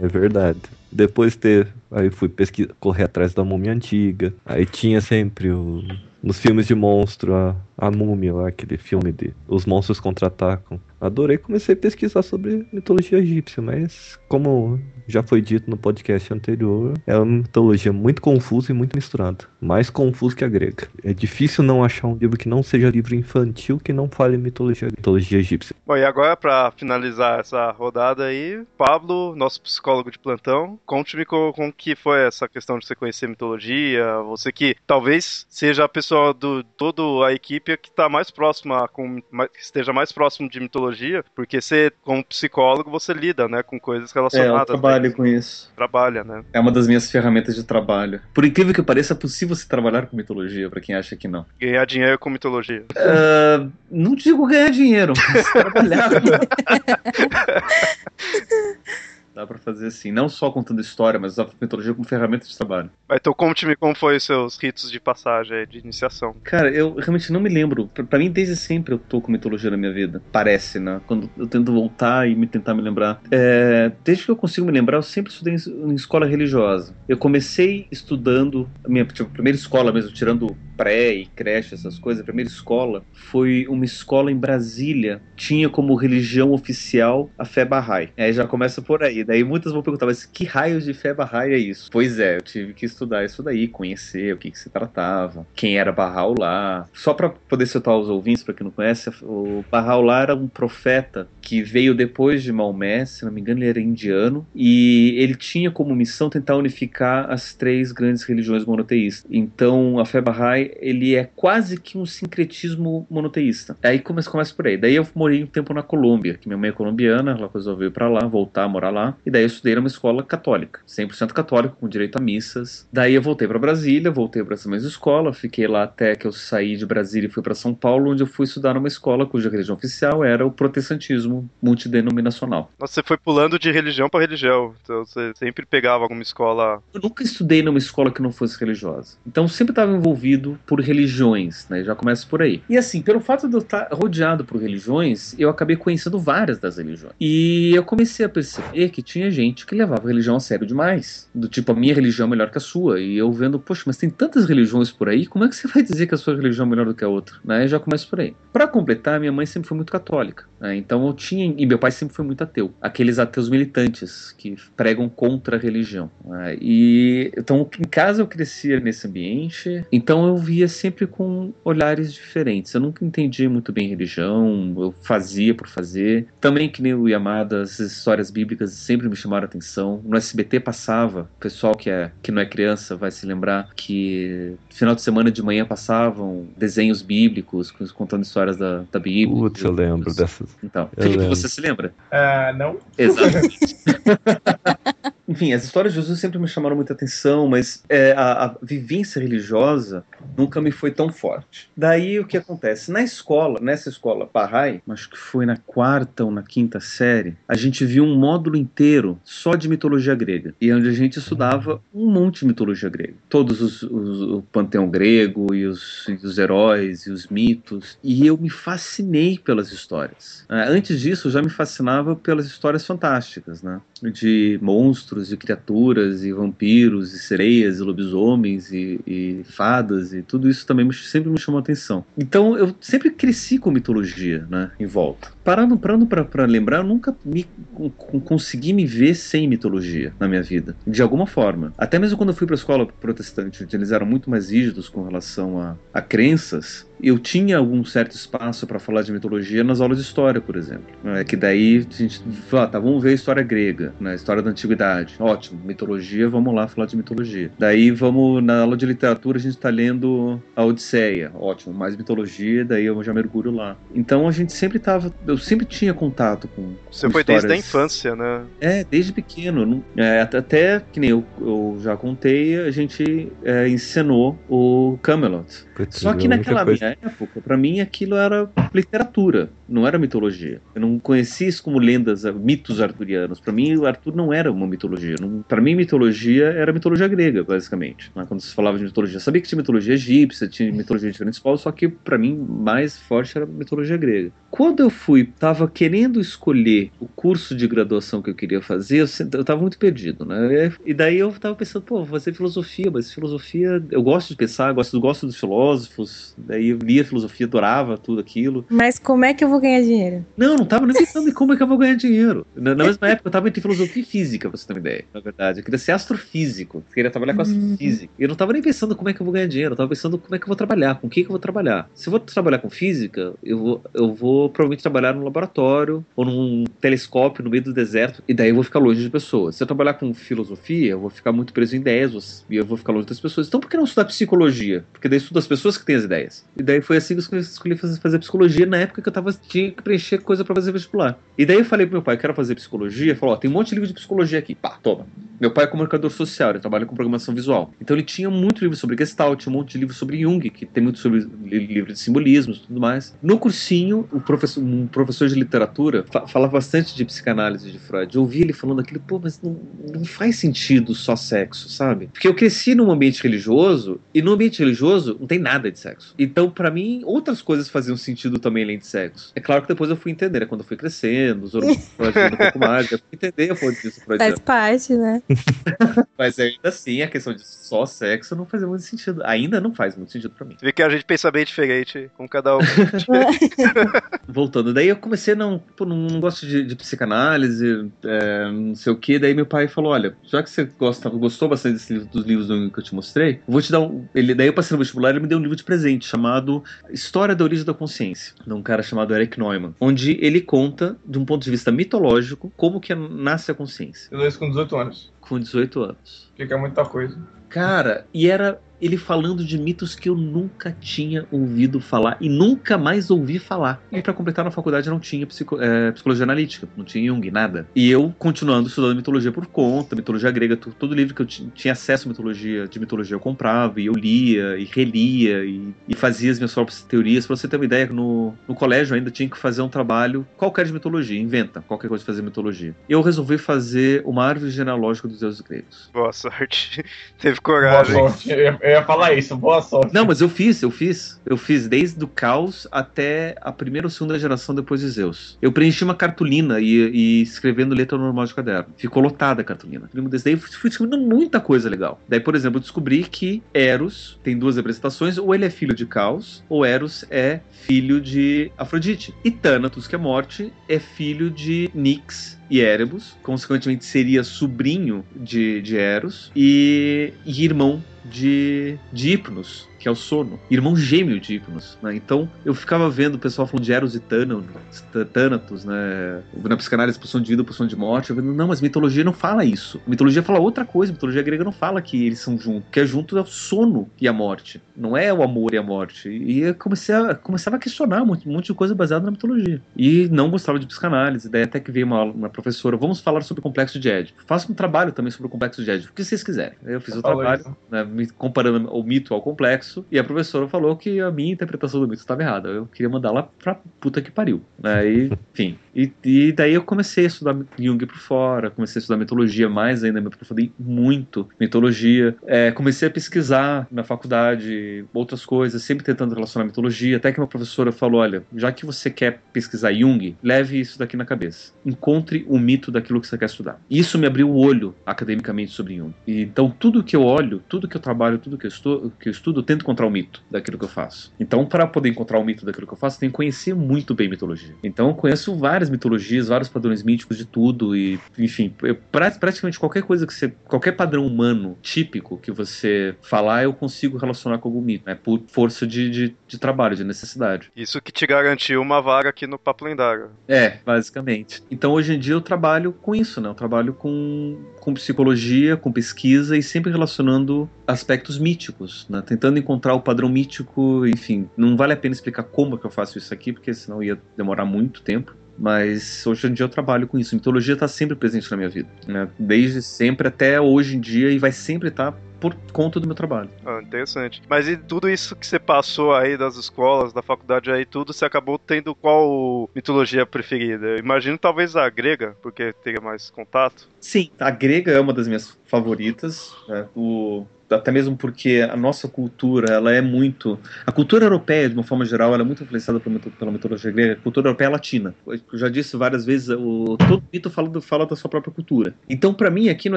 É verdade. Depois ter. Aí fui pesquisar, correr atrás da múmia antiga. Aí tinha sempre o. Nos filmes de monstro, a, a múmia lá, aquele filme de Os Monstros Contra-Atacam. Adorei, comecei a pesquisar sobre mitologia egípcia, mas como já foi dito no podcast anterior, é uma mitologia muito confusa e muito misturada. Mais confusa que a grega. É difícil não achar um livro que não seja livro infantil que não fale mitologia, mitologia egípcia. Bom, e agora, pra finalizar essa rodada aí, Pablo, nosso psicólogo de plantão, conte-me com, com que foi essa questão de você conhecer mitologia, você que talvez seja a pessoa do toda a equipe que tá mais próxima, com, que esteja mais próximo de mitologia, porque você, como psicólogo, você lida, né, com coisas É, eu relacionadas. trabalho com isso. Trabalha, né? É uma das minhas ferramentas de trabalho. Por incrível que pareça, é possível se trabalhar com mitologia, pra quem acha que não. Ganhar dinheiro com mitologia. Ah, não digo ganhar dinheiro, mas trabalhar. Dá pra fazer assim, não só contando história, mas usar a mitologia como ferramenta de trabalho. Mas então conte-me como foi os seus ritos de passagem, de iniciação. Cara, eu realmente não me lembro. Pra, pra mim, desde sempre eu tô com mitologia na minha vida. Parece, né? Quando eu tento voltar e me tentar me lembrar. É, desde que eu consigo me lembrar, eu sempre estudei em, em escola religiosa. Eu comecei estudando, a minha tipo, primeira escola mesmo, tirando pré e creche, essas coisas, a primeira escola foi uma escola em Brasília. Tinha como religião oficial a fé Bahá'í. Aí já começa por aí. Daí muitas vão perguntar, mas que raios de fé Bahá'í é isso? Pois é, eu tive que estudar isso daí, conhecer o que, que se tratava, quem era Bahá'u'lláh. Só para poder citar os ouvintes, para quem não conhece, o Bahá'u'lláh era um profeta que veio depois de Maomé, se não me engano ele era indiano, e ele tinha como missão tentar unificar as três grandes religiões monoteístas. Então a fé Bahá'í, ele é quase que um sincretismo monoteísta. Aí começa, começa por aí. Daí eu morei um tempo na Colômbia, que minha mãe é colombiana, ela resolveu ir pra lá, voltar a morar lá, e daí eu estudei numa escola católica, 100% católica, com direito a missas. Daí eu voltei pra Brasília, voltei para essa mesma escola, fiquei lá até que eu saí de Brasília e fui para São Paulo, onde eu fui estudar numa escola cuja religião oficial era o protestantismo multidenominacional. Nossa, você foi pulando de religião pra religião. Então você sempre pegava alguma escola. Eu nunca estudei numa escola que não fosse religiosa. Então sempre estava envolvido por religiões, né? Já começa por aí. E assim, pelo fato de eu estar rodeado por religiões, eu acabei conhecendo várias das religiões. E eu comecei a perceber que tinha gente que levava a religião a sério demais. Do tipo, a minha religião é melhor que a sua. E eu vendo, poxa, mas tem tantas religiões por aí, como é que você vai dizer que a sua religião é melhor do que a outra? Né? Já começa por aí. Para completar, minha mãe sempre foi muito católica. né? Então eu tinha. E meu pai sempre foi muito ateu. Aqueles ateus militantes que pregam contra a religião. né? E então em casa eu crescia nesse ambiente. Então eu via sempre com olhares diferentes. Eu nunca entendi muito bem religião. Eu fazia por fazer. Também que nem o Yamada, as histórias bíblicas sempre me chamaram a atenção. No SBT passava, o pessoal que, é, que não é criança vai se lembrar que no final de semana de manhã passavam desenhos bíblicos contando histórias da, da Bíblia. Putz, eu lembro dessas. Então, Eu Felipe, lembro. você se lembra? Ah, não? Exatamente. Enfim, as histórias de Jesus sempre me chamaram muita atenção, mas é, a, a vivência religiosa nunca me foi tão forte. Daí o que acontece? Na escola, nessa escola Bahá'í, acho que foi na quarta ou na quinta série, a gente viu um módulo inteiro só de mitologia grega. E onde a gente estudava um monte de mitologia grega. Todos os, os- o panteão grego e os, e os heróis e os mitos. E eu me fascinei pelas histórias. Ah, antes disso, eu já me fascinava pelas histórias fantásticas, né? De monstros e criaturas e vampiros e sereias e lobisomens e, e fadas e tudo isso também sempre me chamou a atenção. Então eu sempre cresci com mitologia, né, em volta. Parando, parando pra lembrar, eu nunca me, con- con- consegui me ver sem mitologia na minha vida, de alguma forma. Até mesmo quando eu fui pra escola protestante, eles eram muito mais rígidos com relação a, a crenças, eu tinha algum certo espaço para falar de mitologia nas aulas de história, por exemplo. É que daí a gente fala, tá, vamos ver a história grega, né, a história da antiguidade. Ótimo, mitologia, vamos lá falar de mitologia. Daí vamos na aula de literatura a gente tá lendo a Odisseia. Ótimo, mais mitologia, daí eu já mergulho lá. Então a gente sempre tava, eu sempre tinha contato com Você com foi desde a histórias- infância, né? é, desde pequeno. é, até, que nem eu, eu já contei, a gente é, encenou o Camelot. Putz, Só que naquela minha época, pra mim aquilo era literatura, não era mitologia. Eu não conhecia isso como lendas, mitos arturianos. Pra mim, o Arthur não era uma mitologia. Para mim, mitologia era mitologia grega, basicamente. né? Quando se falava de mitologia, sabia que tinha mitologia egípcia, tinha mitologia de diferentes povos, só que pra mim mais forte era mitologia grega. Quando eu fui, tava querendo escolher o curso de graduação que eu queria fazer, eu, sent- eu tava muito perdido, né? E daí eu tava pensando, pô, vou fazer filosofia, mas filosofia, eu gosto de pensar, gosto, gosto dos filósofos, daí eu lia filosofia, adorava tudo aquilo. Mas como é que eu vou ganhar dinheiro? Não, não tava nem pensando em como é que eu vou ganhar dinheiro. Na, na mesma época eu tava entre filosofia e física, pra você ter uma ideia, na verdade. Eu queria ser astrofísico, queria trabalhar com astrofísica. Eu não tava nem pensando como é que eu vou ganhar dinheiro, eu tava pensando como é que eu vou trabalhar, com quem que eu vou trabalhar. Se eu vou trabalhar com física, eu vou, eu vou provavelmente trabalhar num laboratório ou num telescópio no meio do deserto, e daí eu vou ficar longe de pessoas. Se eu trabalhar com filosofia, eu vou ficar muito preso em ideias e eu vou ficar longe das pessoas. Então por que não estudar psicologia? Porque daí eu estudo as pessoas que têm as ideias. E daí foi assim que eu escolhi fazer, fazer psicologia na época que eu tava, tinha que preencher coisa pra fazer vestibular. E daí eu falei pro meu pai, quero fazer psicologia. Ele falou, ó, tem um monte de livro de psicologia aqui. Pá, toma. Meu pai é comunicador social, ele trabalha com programação visual. Então ele tinha muito livro sobre Gestalt, um monte de livro sobre Jung, que tem muito sobre li- livro de simbolismos e tudo mais. No cursinho, o professor, um professor de literatura fa falava bastante de psicanálise de Freud. Eu ouvi ele falando aquilo, pô, mas não, não faz sentido só sexo, sabe? Porque eu cresci num ambiente religioso e no ambiente religioso não tem nada de sexo. Então, pra mim, outras coisas faziam sentido também além de sexo. É claro que depois eu fui entender, né? Quando eu fui crescendo, os outros um pouco mais, eu fui entender um pouco disso Freud. Faz parte, né? Mas ainda assim, a questão de só sexo não fazia muito sentido. Ainda não faz muito sentido pra mim. Você vê que a gente pensa bem diferente com cada um. Voltando, daí eu comecei, não, pô, não, não gosto de, de psicanálise, é, não sei o que. Daí meu pai falou: Olha, já que você gosta, gostou bastante desse livro, dos livros do- que eu te mostrei, eu vou te dar um. Ele, daí eu passei no vestibular ele me deu um livro de presente chamado História da Origem da Consciência, de um cara chamado Eric Neumann, onde ele conta, de um ponto de vista mitológico, como que nasce a consciência. Eu isso com 18 anos. Com 18 anos. Fica muita coisa. Cara, e era ele falando de mitos que eu nunca tinha ouvido falar e nunca mais ouvi falar. E pra completar, na faculdade não tinha psico- é, psicologia analítica, não tinha Jung, nada. E eu continuando estudando mitologia por conta, mitologia grega, todo livro que eu ti- tinha acesso à mitologia, de mitologia eu comprava, e eu lia, e relia, e, e fazia as minhas próprias teorias. Pra você ter uma ideia, no, no colégio ainda tinha que fazer um trabalho qualquer de mitologia, inventa qualquer coisa de fazer mitologia. Eu resolvi fazer uma árvore genealógica dos deuses gregos. Boa sorte. Teve Boa coragem. sorte. Eu ia, falar isso, boa sorte. Não, mas eu fiz, eu fiz. Eu fiz desde o caos até a primeira ou segunda geração depois de Zeus. Eu preenchi uma cartolina e, e escrevendo letra normal de caderno. Ficou lotada a cartolina. Daí fui descobrindo muita coisa legal. Daí, por exemplo, eu descobri que Eros tem duas representações, ou ele é filho de Caos, ou Eros é filho de Afrodite. E Thanatos, que é morte, é filho de Nix e Erebus, consequentemente seria sobrinho de, de Eros e, e irmão de, de Hipnos, que é o sono, irmão gêmeo de Hipnos. Né? Então eu ficava vendo o pessoal falando de Eros e Thanatos, né? na psicanálise, pulsão de vida, pulsão de morte. Eu vendo, não, mas mitologia não fala isso. Mitologia fala outra coisa. Mitologia grega não fala que eles são juntos, que é junto é o sono e a morte, não é o amor e a morte. E eu comecei a, começava a questionar um monte, um monte de coisa baseada na mitologia. E não gostava de psicanálise. Daí até que veio uma, uma professora, vamos falar sobre o complexo de Édipo. Faça um trabalho também sobre o complexo de Édipo, o que vocês quiserem. Eu fiz o trabalho, né, comparando o mito ao complexo, e a professora falou que a minha interpretação do mito estava errada. Eu queria mandar lá pra puta que pariu. Né? E, enfim. E, e daí eu comecei a estudar Jung por fora, comecei a estudar mitologia mais ainda, me aprofundei muito mitologia. É, comecei a pesquisar na faculdade outras coisas, sempre tentando relacionar mitologia, até que uma professora falou: olha, já que você quer pesquisar Jung, leve isso daqui na cabeça. Encontre o mito daquilo que você quer estudar. Isso me abriu o olho academicamente sobre Jung. E, então, tudo que eu olho, tudo que eu trabalho, tudo que eu estudo, que eu estudo tento encontrar o mito daquilo que eu faço. Então, para poder encontrar o mito daquilo que eu faço, eu tenho que conhecer muito bem mitologia. Então, eu conheço várias mitologias, vários padrões míticos de tudo e, enfim, eu, praticamente qualquer coisa que você, qualquer padrão humano típico que você falar, eu consigo relacionar com algum mito, né? Por força de, de, de trabalho, de necessidade. Isso que te garantiu uma vaga aqui no Papo Lendário. É, basicamente. Então, hoje em dia eu trabalho com isso, né? Eu trabalho com, com psicologia, com pesquisa e sempre relacionando aspectos míticos, né? Tentando encontrar o padrão mítico, enfim, não vale a pena explicar como que eu faço isso aqui, porque senão ia demorar muito tempo. Mas hoje em dia eu trabalho com isso. A mitologia está sempre presente na minha vida. Né? Desde sempre até hoje em dia e vai sempre estar tá por conta do meu trabalho. Ah, interessante. Mas e tudo isso que você passou aí das escolas, da faculdade aí, tudo, você acabou tendo qual mitologia preferida? Eu imagino talvez a grega, porque teria mais contato. Sim, a grega é uma das minhas favoritas. Né? O até mesmo porque a nossa cultura ela é muito a cultura europeia de uma forma geral ela é muito influenciada pela mitologia grega. A cultura europeia é latina. Eu já disse várias vezes o todo mito fala, do, fala da sua própria cultura. Então para mim aqui não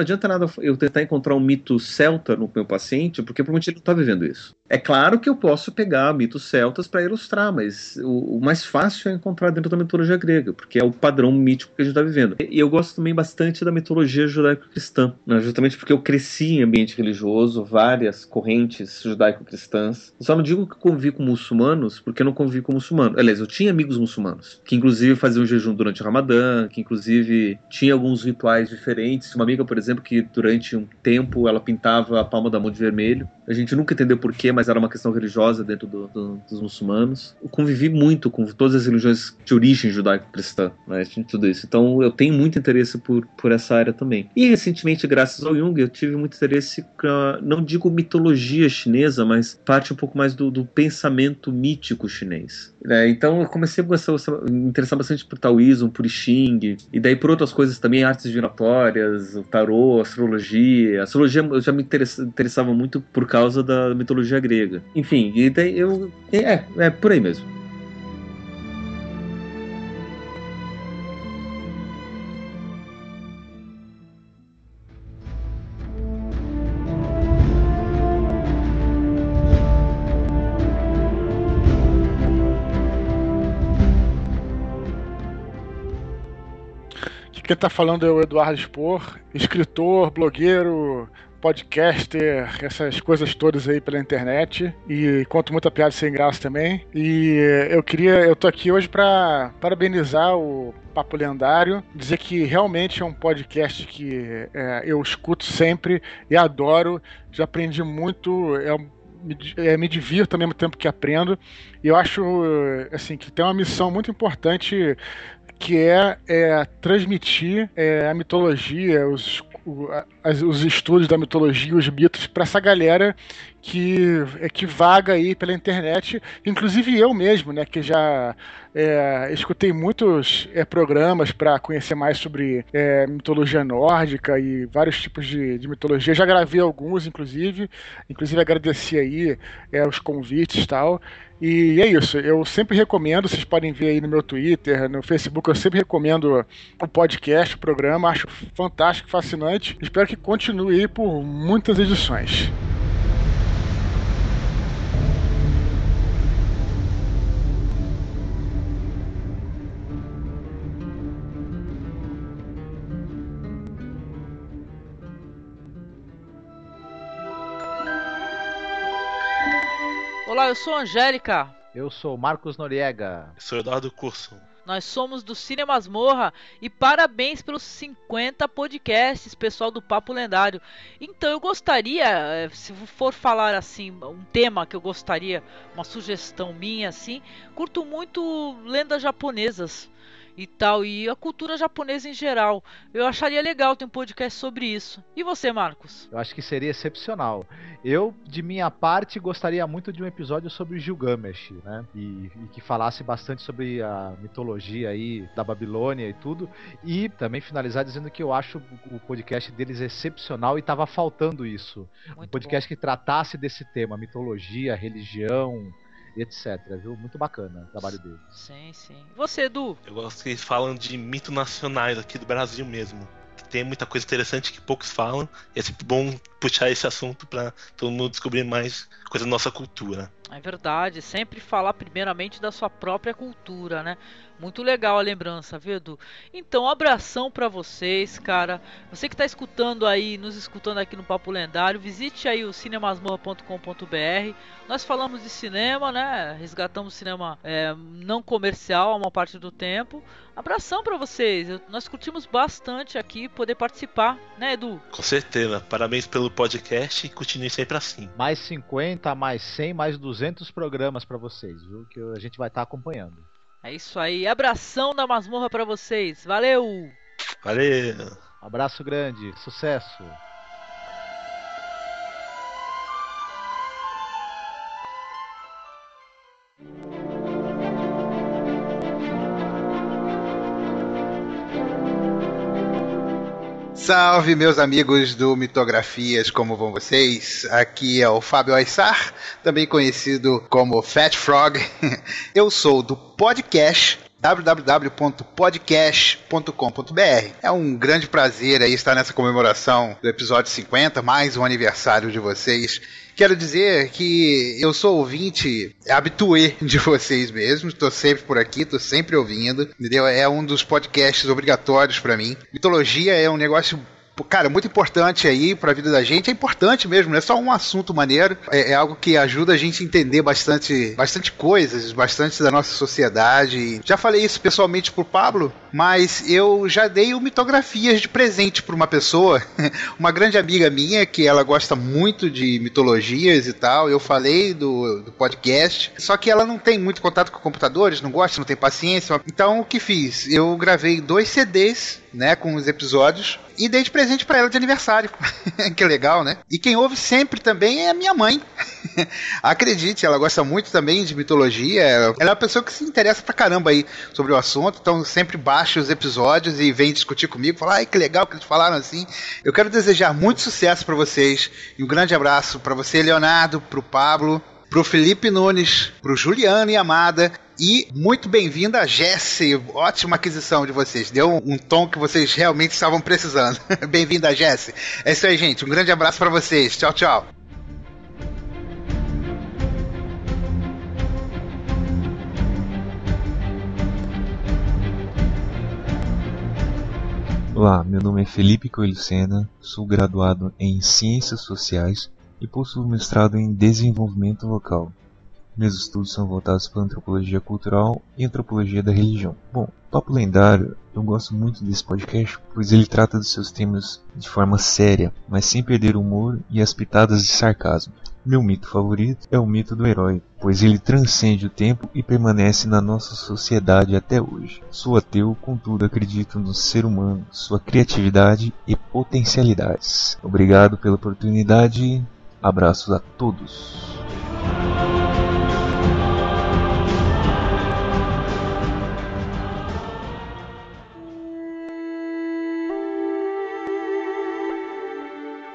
adianta nada eu tentar encontrar um mito celta no meu paciente porque provavelmente ele não está vivendo isso. É claro que eu posso pegar mitos celtas para ilustrar mas o, o, mais fácil é encontrar dentro da mitologia grega porque é o padrão mítico que a gente está vivendo. E eu gosto também bastante da mitologia judaico-cristã né? justamente porque eu cresci em ambiente religioso várias correntes judaico-cristãs. Só não digo que convivi com muçulmanos, porque eu não convivi com muçulmanos. Aliás, eu tinha amigos muçulmanos, que inclusive faziam jejum durante o Ramadã, que inclusive tinha alguns rituais diferentes. Uma amiga, por exemplo, que durante um tempo ela pintava a palma da mão de vermelho. A gente nunca entendeu porquê, mas era uma questão religiosa dentro do, do, dos muçulmanos. Eu convivi muito com todas as religiões de origem judaico-cristã, né? tudo isso. Então eu tenho muito interesse por, por essa área também. E recentemente, graças ao Jung, eu tive muito interesse pra, não digo mitologia chinesa, mas parte um pouco mais do, do pensamento mítico chinês. É, então eu comecei a gostar, me interessar bastante por taoísmo, por I Ching, e daí por outras coisas também, artes divinatórias, o tarô, astrologia. Astrologia eu já me interessava muito por causa da mitologia grega. Enfim, e daí eu. É, é por aí mesmo. Quem está falando é o Eduardo Spor, escritor, blogueiro, podcaster, essas coisas todas aí pela internet e conto muita piada sem graça também. E eu queria, eu tô aqui hoje para parabenizar o Papo Lendário, dizer que realmente é um podcast que é, eu escuto sempre e adoro. Já aprendi muito, é me, é, me divirto ao mesmo tempo que aprendo. E eu acho assim que tem uma missão muito importante que é, é transmitir é, a mitologia, os, o, os estudos da mitologia, os mitos, para essa galera que, é, que vaga aí pela internet, inclusive eu mesmo, né, que já é, escutei muitos é, programas para conhecer mais sobre é, mitologia nórdica e vários tipos de, de, mitologia. Já gravei alguns, inclusive, inclusive agradeci aí é, os convites e tal. E é isso, eu sempre recomendo, vocês podem ver aí no meu Twitter, no Facebook, eu sempre recomendo o podcast, o programa, acho fantástico, fascinante. Espero que continue aí por muitas edições. Olá, eu sou Angélica. Eu sou Marcos Noriega. Eu sou Eduardo Curso. Nós somos do Cine Masmorra e parabéns pelos 50 podcasts, pessoal do Papo Lendário. Então eu gostaria, eh, se for falar assim, um tema que eu gostaria, uma sugestão minha assim, curto muito lendas japonesas e tal, e a cultura japonesa em geral. Eu acharia legal ter um podcast sobre isso. E você, Marcos? Eu acho que seria excepcional. Eu, de minha parte, gostaria muito de um episódio sobre Gilgamesh, né? E, e que falasse bastante sobre a mitologia aí da Babilônia e tudo. E também finalizar dizendo que eu acho o podcast deles excepcional e estava faltando isso. Muito um podcast bom. que tratasse desse tema, mitologia, religião, e etc, viu? Muito bacana o trabalho dele. Sim, sim. E você, Edu? Eu gosto que eles falam de mitos nacionais aqui do Brasil mesmo. tem muita coisa interessante que poucos falam. E é sempre bom puxar esse assunto para todo mundo descobrir mais coisa da nossa cultura. É verdade, sempre falar primeiramente da sua própria cultura, né? Muito legal a lembrança, viu, Edu? Então, um abração para vocês, cara. Você que tá escutando aí, nos escutando aqui no Papo Lendário, visite aí o cinemasmorra.com.br. Nós falamos de cinema, né? Resgatamos cinema é, não comercial uma parte do tempo. Abração para vocês. Nós curtimos bastante aqui poder participar, né, Edu? Com certeza. Parabéns pelo podcast e continue sempre assim. Mais 50, mais 100, mais 200 programas para vocês, viu? Que a gente vai estar tá acompanhando. É isso aí. Abração da masmorra para vocês. Valeu! Valeu! Abraço grande. Sucesso! Salve, meus amigos do Mitografias, como vão vocês? Aqui é o Fábio Aissar, também conhecido como Fat Frog. Eu sou do podcast www.podcast.com.br. É um grande prazer aí estar nessa comemoração do episódio 50, mais um aniversário de vocês. Quero dizer que eu sou ouvinte habituê de vocês mesmos, estou sempre por aqui, estou sempre ouvindo, entendeu? É um dos podcasts obrigatórios para mim. Mitologia é um negócio cara, muito importante aí para a vida da gente. É importante mesmo, não é só um assunto maneiro. É, é, algo que ajuda a gente a entender bastante, bastante coisas, bastante da nossa sociedade. Já falei isso pessoalmente pro Pablo, mas eu já dei mitografias de presente para uma pessoa, uma grande amiga minha que ela gosta muito de mitologias e tal. Eu falei do, do podcast, só que ela não tem muito contato com computadores, não gosta, não tem paciência. Então o que fiz? Eu gravei dois CDs né, com os episódios e dei de presente para ela de aniversário. que legal, né? E quem ouve sempre também é a minha mãe. Acredite, ela gosta muito também de mitologia. Ela é uma pessoa que se interessa pra caramba aí sobre o assunto, então sempre baixa os episódios e vem discutir comigo, falar, ai que legal que eles falaram assim. Eu quero desejar muito sucesso para vocês e um grande abraço para você, Leonardo, pro Pablo, pro Felipe Nunes, pro Juliano e Amada e muito bem-vinda Jesse. Ótima aquisição de vocês. Deu um, tom que vocês realmente estavam precisando. bem-vinda, Jesse. É isso aí, gente. Um grande abraço para vocês. Tchau, tchau. Olá, meu nome é Felipe Coelho Sena, sou graduado em Ciências Sociais e possuo mestrado em Desenvolvimento Local. Meus estudos são voltados para antropologia cultural e antropologia da religião. Bom, Papo Lendário, eu gosto muito desse podcast, pois ele trata dos seus temas de forma séria, mas sem perder o humor e as pitadas de sarcasmo. Meu mito favorito é o mito do herói, pois ele transcende o tempo e permanece na nossa sociedade até hoje. Sou ateu, contudo acredito no ser humano, sua criatividade e potencialidades. Obrigado pela oportunidade. Abraços a todos.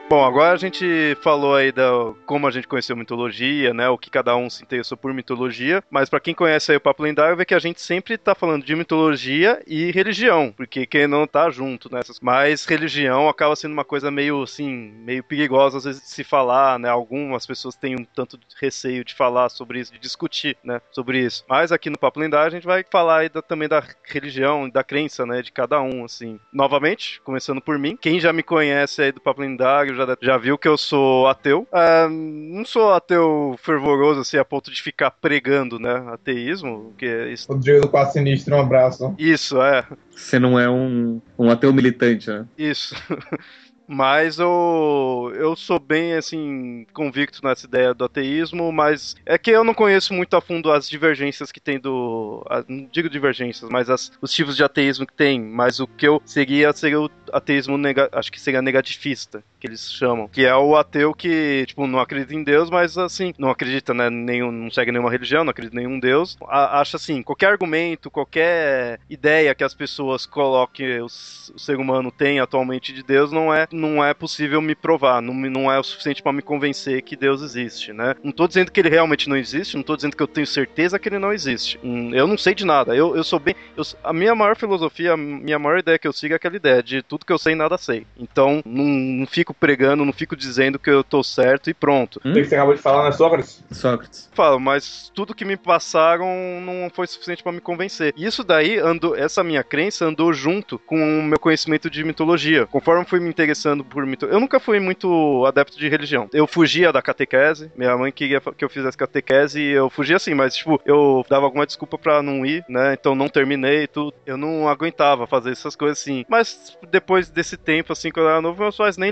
Bom, agora a gente falou aí da como a gente conheceu mitologia, né? O que cada um se interessou por mitologia. Mas para quem conhece aí o Papo Lendário, vê que a gente sempre tá falando de mitologia e religião, porque quem não tá junto nessas. Mas religião acaba sendo uma coisa meio assim, meio perigosa às vezes de se falar, né? Algumas pessoas têm um tanto de receio de falar sobre isso, de discutir, né? Sobre isso. Mas aqui no Papo Lendário a gente vai falar aí da, também da religião, da crença, né? De cada um, assim. Novamente, começando por mim. Quem já me conhece aí do Papo Lendário já, já viu que eu sou ateu. É, não sou ateu fervoroso, assim, a ponto de ficar pregando, né? Ateísmo. Que é isso. Rodrigo do Quatro Sinistro, um abraço. Isso, é. Você não é um, um ateu militante, né? Isso. Mas eu, eu sou bem, assim, convicto nessa ideia do ateísmo, mas é que eu não conheço muito a fundo as divergências que tem do. Não digo divergências, mas as, os tipos de ateísmo que tem. Mas o que eu seria seria o ateísmo, nega, acho que seria negativista, que eles chamam. Que é o ateu que, tipo, não acredita em Deus, mas, assim, não acredita, né, nenhum, não segue nenhuma religião, não acredita em nenhum Deus. A, acha, assim, qualquer argumento, qualquer ideia que as pessoas coloquem, o, o ser humano tem atualmente de Deus, não é não é possível me provar, não, não é o suficiente para me convencer que Deus existe, né? Não tô dizendo que ele realmente não existe, não tô dizendo que eu tenho certeza que ele não existe. Hum, eu não sei de nada, eu, eu sou bem. Eu, a minha maior filosofia, a minha maior ideia que eu sigo é aquela ideia de tudo que eu sei, nada sei. Então, não, não fico pregando, não fico dizendo que eu tô certo e pronto. O que você acabou de falar, né, Sócrates? Sócrates. Falo, mas tudo que me passaram não foi suficiente pra me convencer. E isso daí andou, essa minha crença andou junto com o meu conhecimento de mitologia. Conforme eu fui me interessando por mitologia, eu nunca fui muito adepto de religião. Eu fugia da catequese, minha mãe queria que eu fizesse catequese e eu fugia assim, mas tipo, eu dava alguma desculpa pra não ir, né? Então não terminei e tudo. Eu não aguentava fazer essas coisas assim. Mas depois desse tempo, assim, quando eu era novo, meus pais nem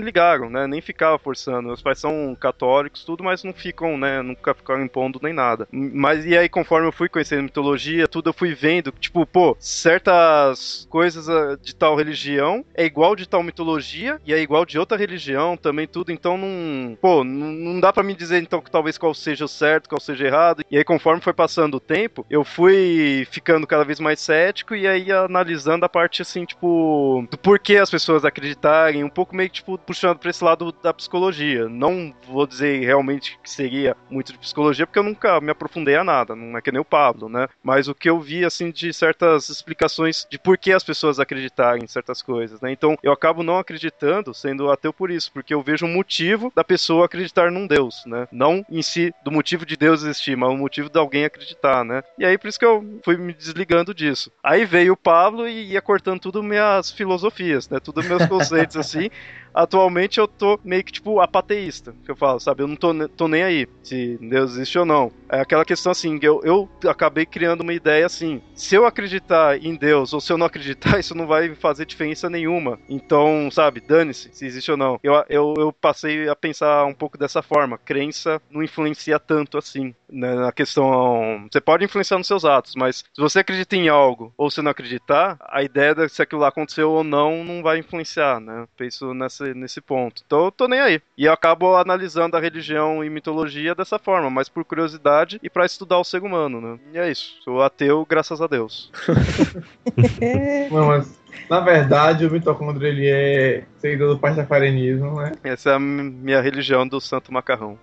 né? Nem ficava forçando. Meus pais são católicos, tudo, mas não ficam, né? Nunca ficaram impondo nem nada. Mas e aí, conforme eu fui conhecendo mitologia, tudo, eu fui vendo, tipo, pô, certas coisas ah, de tal religião é igual de tal mitologia e é igual de outra religião também, tudo. Então não. Pô, não, não dá para me dizer então que talvez qual seja o certo, qual seja errado. E aí, conforme foi passando o tempo, eu fui ficando cada vez mais cético e aí analisando a parte assim, tipo, do porquê as pessoas acreditarem, um pouco meio que, tipo, puxando pra esse lado da psicologia. Não vou dizer realmente que seria muito de psicologia, porque eu nunca me aprofundei a nada, não é que nem o Pablo, né? Mas o que eu vi, assim, de certas explicações de por que as pessoas acreditarem em certas coisas, né? Então, eu acabo não acreditando, sendo ateu por isso, porque eu vejo um motivo da pessoa acreditar num Deus, né? Não em si do motivo de Deus existir, mas o motivo de alguém acreditar, né? E aí, por isso que eu fui me desligando disso. Aí veio o Pablo e ia cortando tudo minhas filosofias, né? Tudo meus conceitos, assim. Atualmente eu tô meio que tipo apateísta, que eu falo, sabe? Eu não tô, tô nem aí se Deus existe ou não. É aquela questão assim, eu, eu acabei criando uma ideia assim: se eu acreditar em Deus ou se eu não acreditar, isso não vai fazer diferença nenhuma. Então, sabe, dane-se se existe ou não. Eu, eu, eu passei a pensar um pouco dessa forma: crença não influencia tanto assim né, na questão. Você pode influenciar nos seus atos, mas se você acredita em algo ou se não acreditar, a ideia de se aquilo lá aconteceu ou não não vai influenciar, né? Penso nessa nesse, nesse ponto. Então eu tô nem aí. E eu acabo analisando a religião e mitologia dessa forma, mas por curiosidade e para estudar o ser humano, né? E é isso. Sou ateu, graças a Deus. Não, mas na verdade, o mitocôndrio ele é seguidor do pastafarianismo, né? Essa é a minha religião do Santo Macarrão.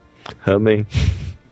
Amém.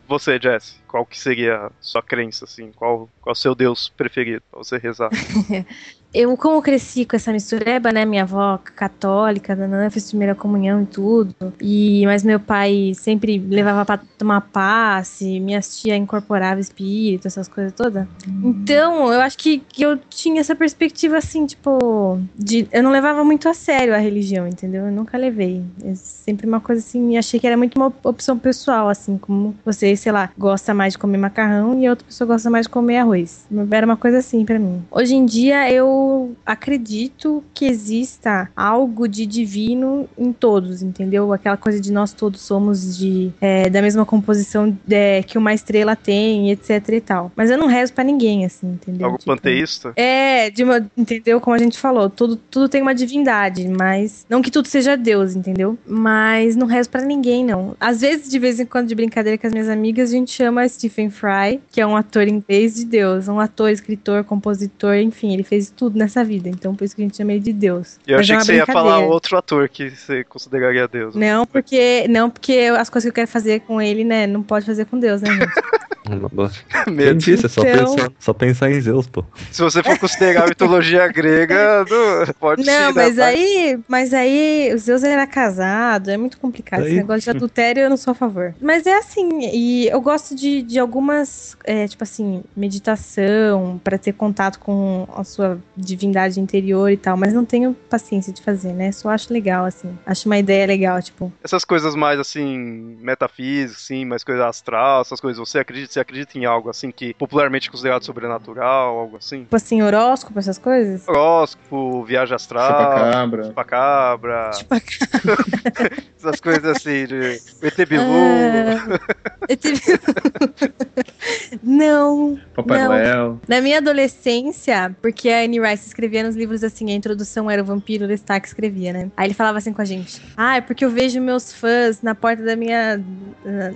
Você, Jesse, qual que seria a sua crença, assim? Qual, qual o seu Deus preferido pra você rezar? eu, como cresci com essa mistureba, né? Minha avó católica, né, fez primeira comunhão e tudo. E, mas meu pai sempre levava pra tomar passe, minhas tia incorporava espírito, essas coisas todas. Então, eu acho que, que eu tinha essa perspectiva assim, tipo, de, eu não levava muito a sério a religião, entendeu? Eu nunca levei. É sempre uma coisa assim, achei que era muito uma opção pessoal, assim, como você, sei lá, gosta mais de comer macarrão e a outra pessoa gosta mais de comer arroz. Era uma coisa assim para mim. Hoje em dia eu acredito que exista algo de divino em todos, entendeu? Aquela coisa de nós todos somos de é, da mesma composição é, que uma estrela tem, etc e tal. Mas eu não rezo para ninguém, assim, entendeu? Algo tipo, panteísta? É, de uma, entendeu? Como a gente falou, tudo, tudo tem uma divindade, mas não que tudo seja Deus, entendeu? Mas não rezo para ninguém, não. Às vezes, de vez em quando, de brincadeira com as minhas amigas, a gente chama Stephen Fry, que é um ator inglês de Deus, um ator, escritor, compositor, enfim, ele fez tudo nessa vida. Então por isso que a gente chama ele de Deus. Eu Mas achei é que você ia falar outro ator que você consideraria Deus. Não, porque não porque as coisas que eu quero fazer com ele, né, não pode fazer com Deus, né, gente? Quem disse? É só, então... pensar, só pensar em Zeus, pô. Se você for considerar a mitologia grega, não, pode Não, sim, mas né, aí, mas aí o Zeus era casado, é muito complicado. Esse negócio de adultério eu não sou a favor. Mas é assim, e eu gosto de, de algumas, é, tipo assim, meditação, para ter contato com a sua divindade interior e tal, mas não tenho paciência de fazer, né? Só acho legal, assim. Acho uma ideia legal, tipo. Essas coisas mais, assim, metafísicas, assim, mais coisa astral, essas coisas, você acredita, você acredita em algo, assim, que popularmente é considerado sobrenatural, algo assim? Tipo assim, horóscopo, essas coisas? Horóscopo, viagem astral. Chupacabra. Chupacabra. Chupacabra. essas coisas assim, de ET Bilu. Ah, ET Bilu. não. Papai não. Noel. Na minha adolescência, porque a Anne Rice escrevia nos livros assim, a introdução era o vampiro, o Lestat que escrevia, né? Aí ele falava assim com a gente: Ah, é porque eu vejo meus fãs na porta da minha.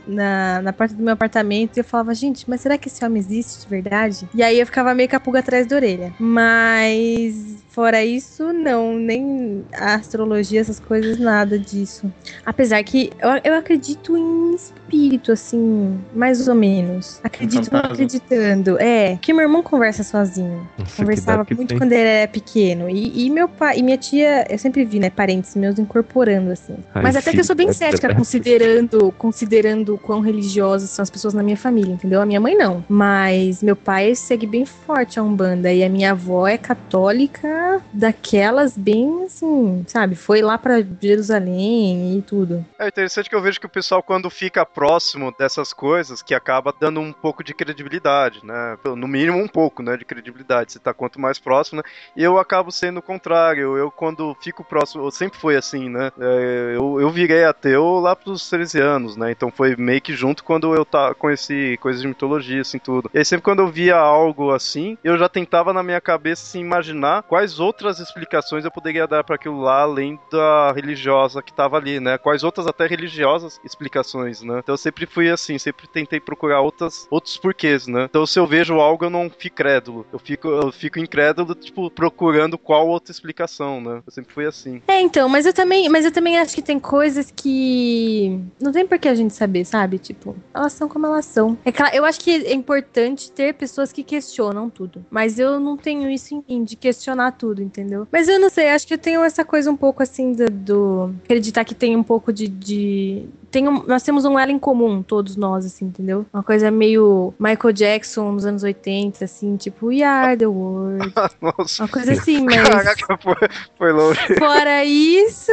Na, na porta do meu apartamento. E eu falava, gente, mas será que esse homem existe de verdade? E aí eu ficava meio com a pulga atrás da orelha. Mas Fora isso, não, nem a astrologia, essas coisas, nada disso. Apesar que eu, eu acredito em espírito, assim, mais ou menos. Acredito não acreditando. É, que meu irmão conversa sozinho. Nossa, Conversava muito tem? quando ele era pequeno. E, e meu pai e minha tia, eu sempre vi, né, parentes meus incorporando, assim. Ai, Mas até que eu sou bem cética, é considerando, considerando quão religiosas são as pessoas na minha família, entendeu? A minha mãe não. Mas meu pai segue bem forte a Umbanda. E a minha avó é católica daquelas bem assim, sabe? Foi lá pra Jerusalém e tudo. É interessante que eu vejo que o pessoal, quando fica próximo dessas coisas, que acaba dando um pouco de credibilidade, né? No mínimo um pouco, né? De credibilidade. Você tá quanto mais próximo, né? Eu acabo sendo o contrário. Eu, quando fico próximo, eu sempre foi assim, né? É, eu, eu virei ateu lá pros 13 anos, né? Então foi meio que junto quando eu tá, conheci coisas de mitologia, assim, tudo. E sempre quando eu via algo assim, eu já tentava na minha cabeça, assim, imaginar quais outras explicações eu poderia dar para aquilo lá, além da religiosa que tava ali, né? Quais outras até religiosas explicações, né? Então eu sempre fui assim, sempre tentei procurar outras, outros porquês, né? Então se eu vejo algo, eu não fico crédulo. Eu fico, eu fico incrédulo, tipo, procurando qual outra explicação, né? Eu sempre fui assim. É, então, mas eu também, mas eu também acho que tem coisas que não tem por que a gente saber, sabe? Tipo, elas são como elas são. É claro, eu acho que é importante ter pessoas que questionam tudo, mas eu não tenho isso em mim de questionar tudo, entendeu? Mas eu não sei, acho que eu tenho essa coisa um pouco assim do, do- acreditar que tem um pouco de, de tem um- nós temos um elo em comum, todos nós, assim, entendeu? Uma coisa meio Michael Jackson nos anos 80, assim, tipo, We Are the World. Nossa. Uma coisa assim, mas. Caraca, foi, foi longe. Fora isso.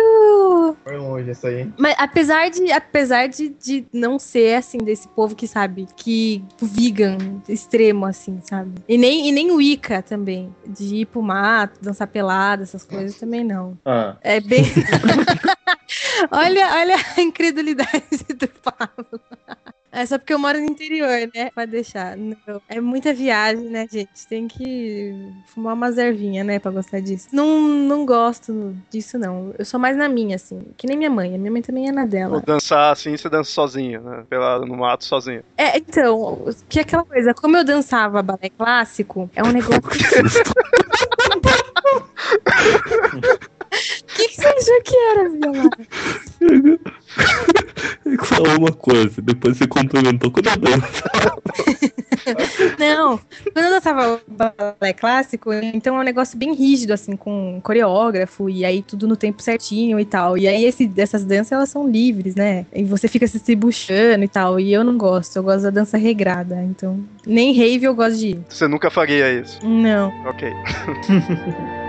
Foi longe essa aí. Mas apesar de, apesar de, de não ser assim, desse povo que sabe, que vegan extremo, assim, sabe? E nem, e nem Wicca também. De ir pro mato, dançar pelada, essas coisas também não. Ah. É bem. olha, olha a incredulidade do Pablo. É só porque eu moro no interior, né? Pode deixar. Não. É muita viagem, né, gente? Tem que fumar umas ervinhas, né, pra gostar disso. Não, não gosto disso, não. Eu sou mais na minha, assim. Que nem minha mãe. A minha mãe também é na Ou dela. dançar assim, você dança sozinho, né? Pelado no mato sozinho. É, então, que é aquela coisa, como eu dançava balé clássico, é um negócio. O que, que você achou que era, Viola? Falou uma coisa, depois você complementou quando eu dançava. Não, quando eu dançava balé clássico, então é um negócio bem rígido, assim, com coreógrafo, e aí tudo no tempo certinho e tal. E aí esse, essas danças, elas são livres, né? E você fica se estribuchando e tal. E eu não gosto, eu gosto da dança regrada. Então, nem rave eu gosto de ir. Você nunca faria isso. Não. Ok.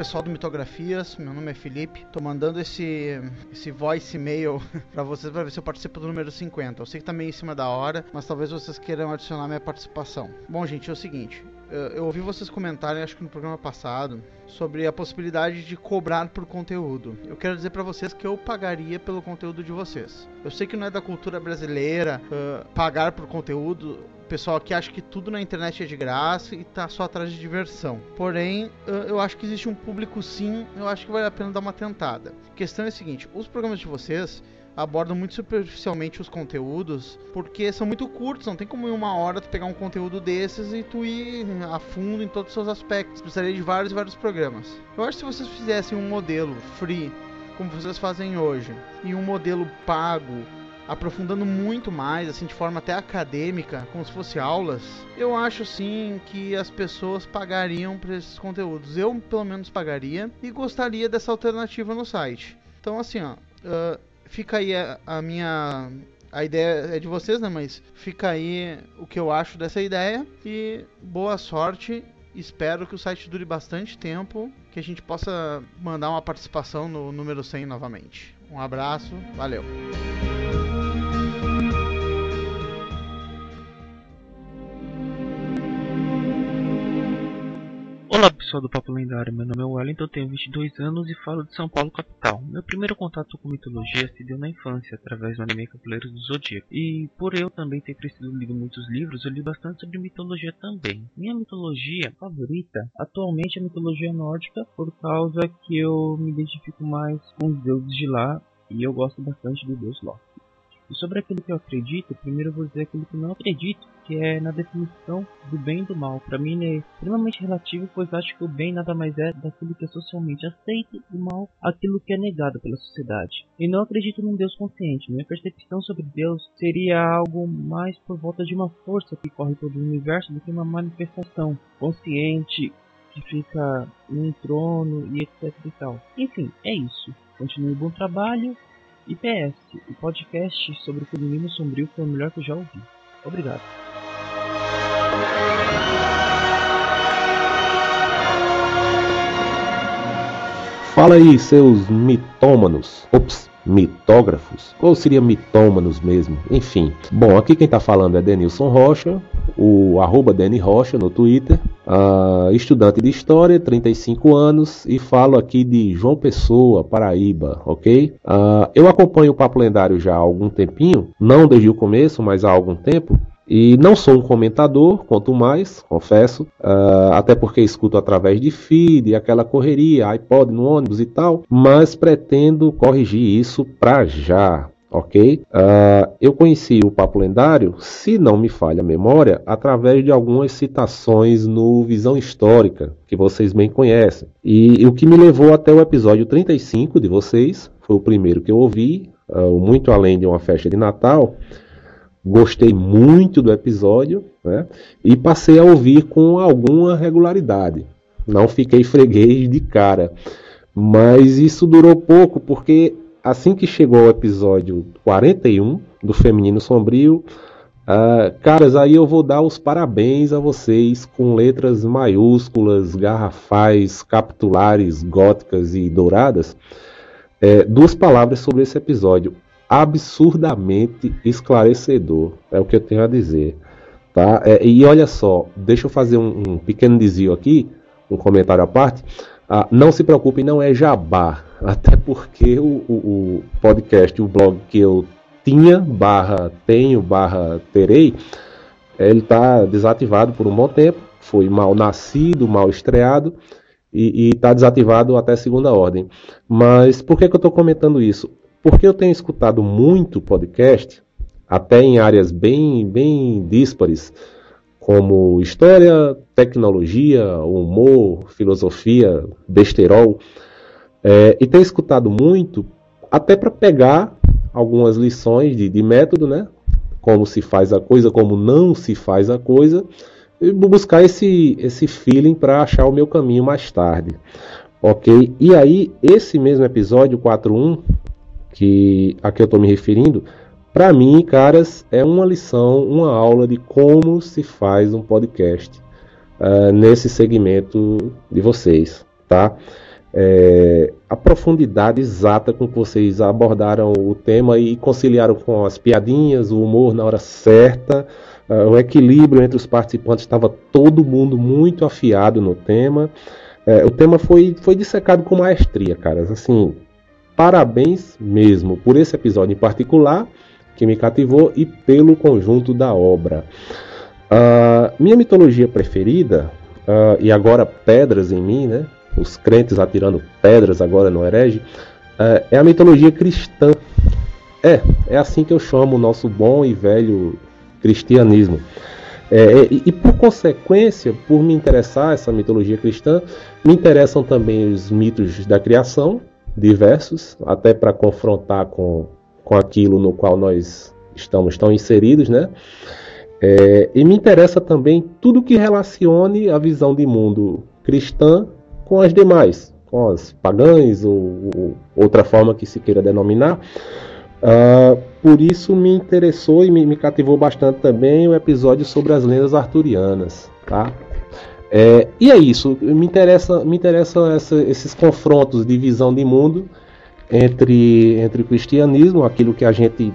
pessoal do Mitografias, meu nome é Felipe. Tô mandando esse esse voice mail pra vocês pra ver se eu participo do número 50. Eu sei que tá meio em cima da hora, mas talvez vocês queiram adicionar minha participação. Bom, gente, é o seguinte, eu, ouvi vocês comentarem, acho que no programa passado, sobre a possibilidade de cobrar por conteúdo. Eu quero dizer pra vocês que eu pagaria pelo conteúdo de vocês. Eu sei que não é da cultura brasileira ah, pagar por conteúdo. Pessoal aqui acha que tudo na internet é de graça e tá só atrás de diversão. Porém, eu acho que existe um público sim, eu acho que vale a pena dar uma tentada. A questão é a seguinte: os programas de vocês abordam muito superficialmente os conteúdos porque são muito curtos, não tem como em uma hora tu pegar um conteúdo desses e tu ir a fundo em todos os seus aspectos. Precisaria de vários e vários programas. Eu acho que se vocês fizessem um modelo free, como vocês fazem hoje, e um modelo pago, aprofundando muito mais, assim, de forma até acadêmica, como se fosse aulas, eu acho sim que as pessoas pagariam por esses conteúdos. Eu, pelo menos, pagaria e gostaria dessa alternativa no site. Então, assim, ó, ah, fica aí a, a minha. A ideia é de vocês, né? Mas fica aí o que eu acho dessa ideia e boa sorte. Espero que o site dure bastante tempo, que a gente possa mandar uma participação no número 100 novamente. Um abraço, valeu. Olá pessoal do Papo Lendário, meu nome é Wellington, tenho 22 anos e falo de São Paulo capital. Meu primeiro contato com mitologia se deu na infância, através do anime Cavaleiros do Zodíaco. E por eu também ter crescido lido muitos livros, eu li bastante sobre mitologia também. Minha mitologia favorita atualmente é a mitologia nórdica, por causa que eu me identifico mais com os deuses de lá e eu gosto bastante do deus Loki. E sobre aquilo que eu acredito, primeiro eu vou dizer aquilo que não acredito, que é na definição do bem e do mal. Para mim é extremamente relativo, pois acho que o bem nada mais é daquilo que é socialmente aceito e o mal aquilo que é negado pela sociedade. E não acredito num Deus consciente. Minha percepção sobre Deus seria algo mais por volta de uma força que corre todo o universo do que uma manifestação consciente que fica num trono e etc e tal. Enfim, é isso. Continue bom trabalho e PS, o podcast sobre o feminino sombrio foi o melhor que eu já ouvi. Obrigado. Fala aí, seus mitômanos. Ops, mitógrafos. Ou seria mitômanos mesmo? Enfim. Bom, aqui quem tá falando é Denilson Rocha, o arroba Deni Rocha no Twitter. Uh, estudante de História, 35 anos, e falo aqui de João Pessoa, Paraíba, ok? Uh, eu acompanho o Papo Lendário já há algum tempinho, não desde o começo, mas há algum tempo, e não sou um comentador, quanto mais, confesso, uh, até porque escuto através de feed, aquela correria, iPod no ônibus e tal, mas pretendo corrigir isso pra já. Ok? Uh, eu conheci o Papo Lendário, se não me falha a memória, através de algumas citações no Visão Histórica, que vocês bem conhecem. E, e o que me levou até o episódio 35 de vocês, foi o primeiro que eu ouvi, uh, muito além de uma festa de Natal. Gostei muito do episódio né? e passei a ouvir com alguma regularidade. Não fiquei freguês de cara. Mas isso durou pouco porque assim que chegou o episódio 41 do Feminino Sombrio, uh, caras, aí eu vou dar os parabéns a vocês com letras maiúsculas, garrafais, capitulares, góticas e douradas. É, duas palavras sobre esse episódio absurdamente esclarecedor, é o que eu tenho a dizer. Tá? É, e olha só, deixa eu fazer um, um, pequeno desvio aqui, um comentário à parte. Ah, não se preocupe, não é jabá, até porque o, o, o, podcast, o blog que eu tinha, barra tenho, barra terei, ele está desativado por um bom tempo, foi mal nascido, mal estreado, e está desativado até segunda ordem. Mas por que, que eu estou comentando isso? Porque eu tenho escutado muito podcast, até em áreas bem, bem díspares, como história, tecnologia, humor, filosofia, besterol, é, e tenho escutado muito, até para pegar algumas lições de, de método, né? Como se faz a coisa, como não se faz a coisa, e buscar esse, esse feeling para achar o meu caminho mais tarde. Ok? E aí, esse mesmo episódio 4.1 que a que eu estou me referindo, para mim, caras, é uma lição, uma aula de como se faz um podcast uh, nesse segmento de vocês, tá? É, a profundidade exata com que vocês abordaram o tema e conciliaram com as piadinhas, o humor na hora certa, uh, o equilíbrio entre os participantes estava todo mundo muito afiado no tema. É, o tema foi, foi dissecado com maestria, caras. Assim, parabéns mesmo por esse episódio em particular que me cativou e pelo conjunto da obra. Uh, minha mitologia preferida, uh, e agora pedras em mim, né? Os crentes atirando pedras agora no herege, uh, é a mitologia cristã. É, é assim que eu chamo o nosso bom e velho cristianismo. É, e, e, por consequência, por me interessar essa mitologia cristã, me interessam também os mitos da criação, diversos, até para confrontar com, com aquilo no qual nós estamos tão inseridos, né? É, e me interessa também tudo que relacione a visão de mundo cristã com as demais, com as pagãs ou, ou outra forma que se queira denominar. Uh, por isso me interessou e me, me, cativou bastante também o episódio sobre as lendas arturianas, tá? É, e é isso, me interessa, me interessam essa, esses confrontos de visão de mundo entre, entre o cristianismo, aquilo que a gente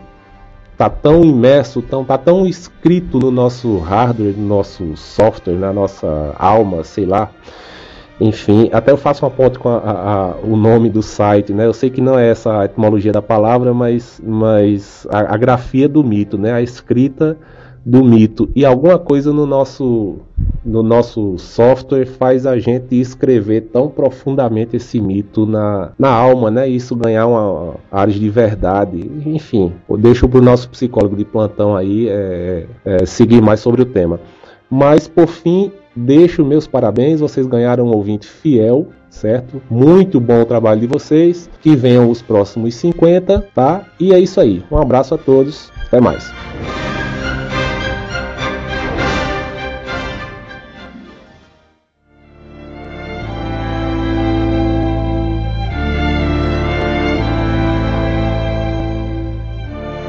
tá tão imerso, tão, tá tão escrito no nosso hardware, no nosso software, na nossa alma, sei lá. Enfim, até eu faço uma ponte com a, a, a, o nome do site, né? Eu sei que não é essa a etimologia da palavra, mas, mas a, a grafia do mito, né? A escrita do mito e alguma coisa no nosso no nosso software faz a gente escrever tão profundamente esse mito na, na alma, né? Isso ganhar uma área de verdade. Enfim, eu deixo para o nosso psicólogo de plantão aí é, é, seguir mais sobre o tema. Mas por fim, deixo meus parabéns, vocês ganharam um ouvinte fiel, certo? Muito bom o trabalho de vocês. Que venham os próximos 50, tá? E é isso aí. Um abraço a todos. Até mais.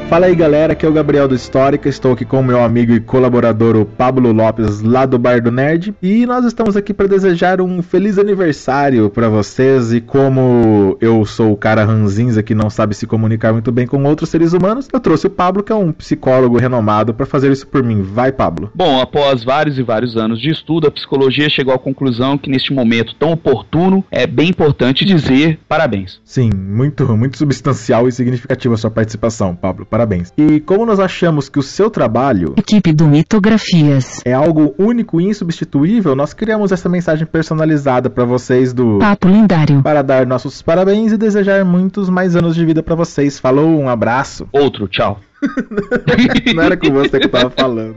Fala aí galera, aqui é o Gabriel do Histórica, estou aqui com o meu amigo e colaborador o Pablo Lopes lá do Bar do Nerd e nós estamos aqui para desejar um feliz aniversário para vocês e como eu sou o cara ranzinza que não sabe se comunicar muito bem com outros seres humanos, eu trouxe o Pablo que é um psicólogo renomado para fazer isso por mim. Vai Pablo. Bom, após vários e vários anos de estudo, a psicologia chegou à conclusão que neste momento tão oportuno é bem importante dizer parabéns. Sim, muito, muito substancial e significativa a sua participação, Pablo parabéns. E como nós achamos que o seu trabalho, equipe do Mitografias, é algo único e insubstituível, nós criamos essa mensagem personalizada para vocês do Papo Lendário para dar nossos parabéns e desejar muitos mais anos de vida para vocês. Falou, um abraço. Outro, tchau. Não era com você que eu tava falando.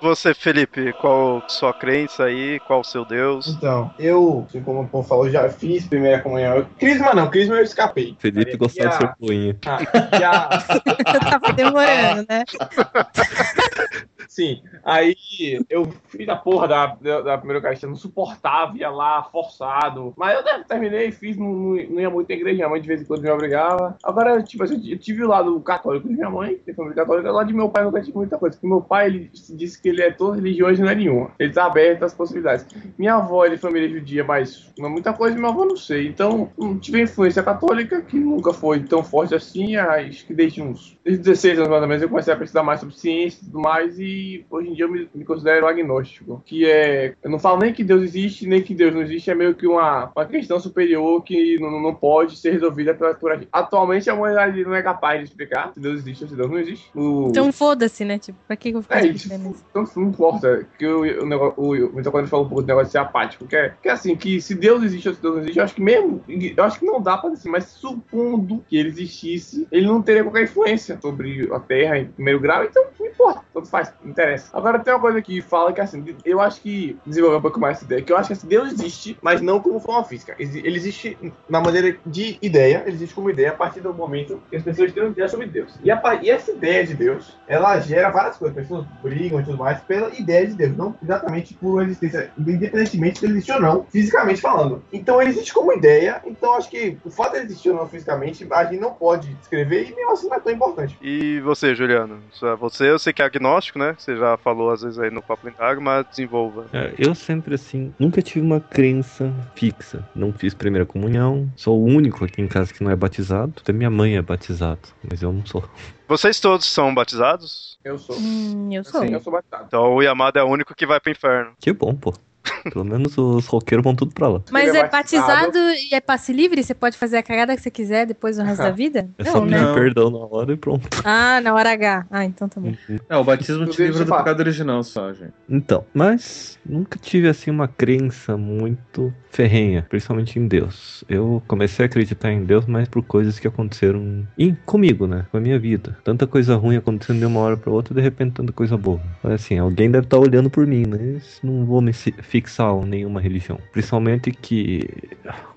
Você, Felipe, qual sua crença aí? Qual o seu Deus? Então, eu, assim como o povo falou, já fiz primeira comunhão. Crisma não, Crisma eu escapei. Felipe gostava de ser poinha. Ah, já... Tava demorando, né? Sim, aí eu fiz a porra da, da, primeira Eucaristia, não suportava, ia lá, forçado. Mas eu terminei, fiz, não, não, ia muito na igreja, minha mãe de vez em quando me obrigava. Agora, tipo assim, eu tive o lado católico de minha mãe, tem família católica, lá de meu pai nunca tive muita coisa. Porque meu pai, ele disse que ele é todo religioso não é nenhuma. Ele tá aberto às possibilidades. Minha avó, é família judia, mas não é muita coisa, minha avó não sei. Então, não tive influência católica, que nunca foi tão forte assim, acho que desde uns desde 16 anos mais ou menos eu comecei a pesquisar mais sobre ciência e tudo mais, e hoje em dia eu me, me, considero agnóstico. Que é. Eu não falo nem que Deus existe, nem que Deus não existe, é meio que uma, uma questão superior que não, não pode ser resolvida por, por gente. Atualmente a humanidade não é capaz de explicar se Deus existe ou se Deus não existe. O... Então foda-se, né? Tipo, pra que eu vou ficar é, isso, Então não importa. Que o, o, negócio, o, o Mitocôndrio falou um pouco do negócio de ser apático, que é, que é assim, que se Deus existe ou se Deus não existe, eu acho que mesmo. Eu acho que não dá pra dizer, mas supondo que ele existisse, ele não teria qualquer influência sobre a Terra em primeiro grau, então não importa, tanto faz, interessa. Agora tem uma coisa que fala que assim, eu acho que desenvolver um pouco mais essa ideia, que eu acho que assim, Deus existe, mas não como forma física. Ele existe na maneira de ideia, ele existe como ideia a partir do momento que as pessoas têm uma ideia sobre Deus. E, a, e essa ideia de Deus, ela gera várias coisas, as pessoas brigam e tudo mais pela ideia de Deus, não exatamente por existência, independentemente se ele existe ou não, fisicamente falando. Então ele existe como ideia, então acho que o fato de ele existir ou não fisicamente, a gente não pode descrever e mesmo assim não é tão importante. E você, Juliano? Você, eu sei que é agnóstico, né? Você já falou às vezes aí no Papo Lendário, mas desenvolva. É, eu sempre, assim, nunca tive uma crença fixa. Não fiz primeira comunhão. Sou o único aqui em casa que não é batizado. Até minha mãe é batizada, mas eu não sou. Vocês todos são batizados? Eu sou. Hum, eu sou. Sim, eu sou batizado. Então o Yamada é o único que vai pro inferno. Que bom, pô. Pelo menos os roqueiros vão tudo pra lá. Mas é batizado e é passe livre? Você pode fazer a cagada que você quiser depois do resto da vida? É só não, pedir né? perdão na hora e pronto. Ah, na hora H. Ah, então tá bom. É, o batismo te livra do pecado original só, gente. Então, mas nunca tive assim uma crença muito ferrenha, principalmente em Deus. Eu comecei a acreditar em Deus mais por coisas que aconteceram em, comigo, né? Com a minha vida. Tanta coisa ruim acontecendo de uma hora pra outra e de repente tanta coisa boa. Mas, assim, alguém deve estar olhando por mim, mas não vou me fi- fixar em nenhuma religião. Principalmente que,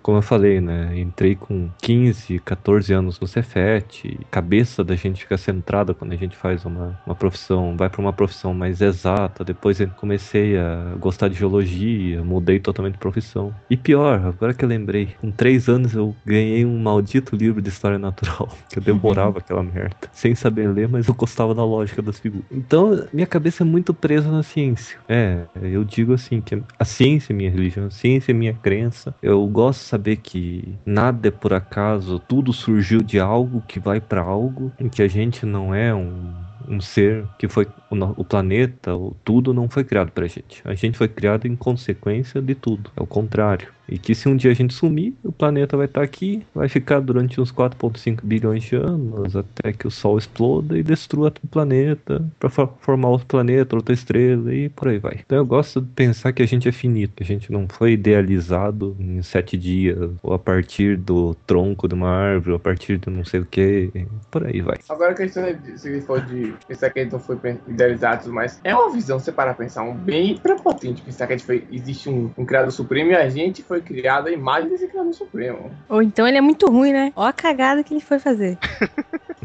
como eu falei, né? Entrei com 15, 14 anos no Cefet. Cabeça da gente fica centrada quando a gente faz uma, uma profissão, vai pra uma profissão mais exata. Depois eu comecei a gostar de geologia, mudei totalmente de profissão. E pior, agora que eu lembrei, com 3 anos eu ganhei um maldito livro de história natural, que eu devorava aquela merda, sem saber ler, mas eu gostava da lógica das figuras. Então, minha cabeça é muito presa na ciência. É, eu digo assim, que a ciência é minha religião, a ciência é minha crença. Eu gosto saber que nada é por acaso, tudo surgiu de algo que vai para algo, em que a gente não é um um ser que foi o, o planeta, o tudo não foi criado pra gente. A gente foi criado em consequência de tudo. É o contrário. E que se um dia a gente sumir, o planeta vai estar aqui, vai ficar durante uns 4.5 bilhões de anos, até que o Sol exploda e destrua o planeta para formar outro planeta, outra estrela e por aí vai. Então eu gosto de pensar que a gente é finito, a gente não foi idealizado em sete dias, ou a partir do tronco de uma árvore, ou a partir de não sei o que, por aí vai. Agora a questão é de, se for de pensar que a gente não foi idealizado, mais é uma visão, você para pensar, um bem prepotente pensar que a gente foi, existe um, um supremo e a gente foi criado à imagem desse criador supremo. Ou então ele é muito ruim, né? Ó a cagada que ele foi fazer.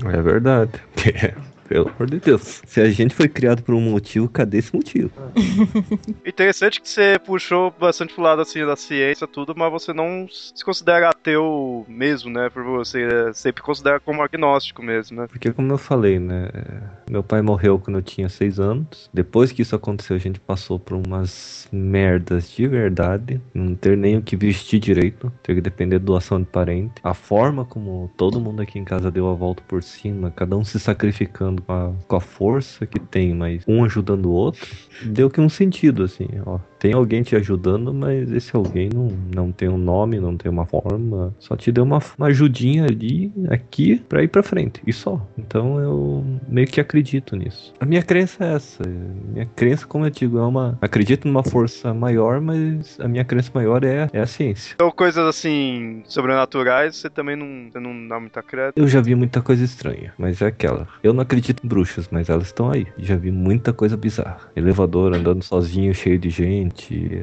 É verdade. Pelo amor de Deus. Se a gente foi criado por um motivo, cadê esse motivo? Interessante que você puxou bastante pro lado assim da ciência, tudo, mas você não se considera ateu mesmo, né? Por você é, sempre considera como agnóstico mesmo, né? Porque como eu falei, né? Meu pai morreu quando eu tinha seis anos. Depois que isso aconteceu, a gente passou por umas merdas de verdade. Não ter nem o que vestir direito. Ter que depender de doação de parente. A forma como todo mundo aqui em casa deu a volta por cima, cada um se sacrificando com a, com a força que tem, mas um ajudando o outro, deu que um sentido, assim, ó. Tem alguém te ajudando, mas esse alguém não, não tem um nome, não tem uma forma, só te deu uma, uma ajudinha ali, aqui, pra ir pra frente, e só. Então eu meio que acredito nisso. A minha crença é essa. Minha crença, como eu digo, é uma. Acredito numa força maior, mas a minha crença maior é, é a ciência. Então, coisas assim, sobrenaturais, você também não, você não dá muita crédito. Eu já vi muita coisa estranha, mas é aquela. Eu não acredito em bruxas, mas elas estão aí. Já vi muita coisa bizarra. Elevador andando sozinho, cheio de gente.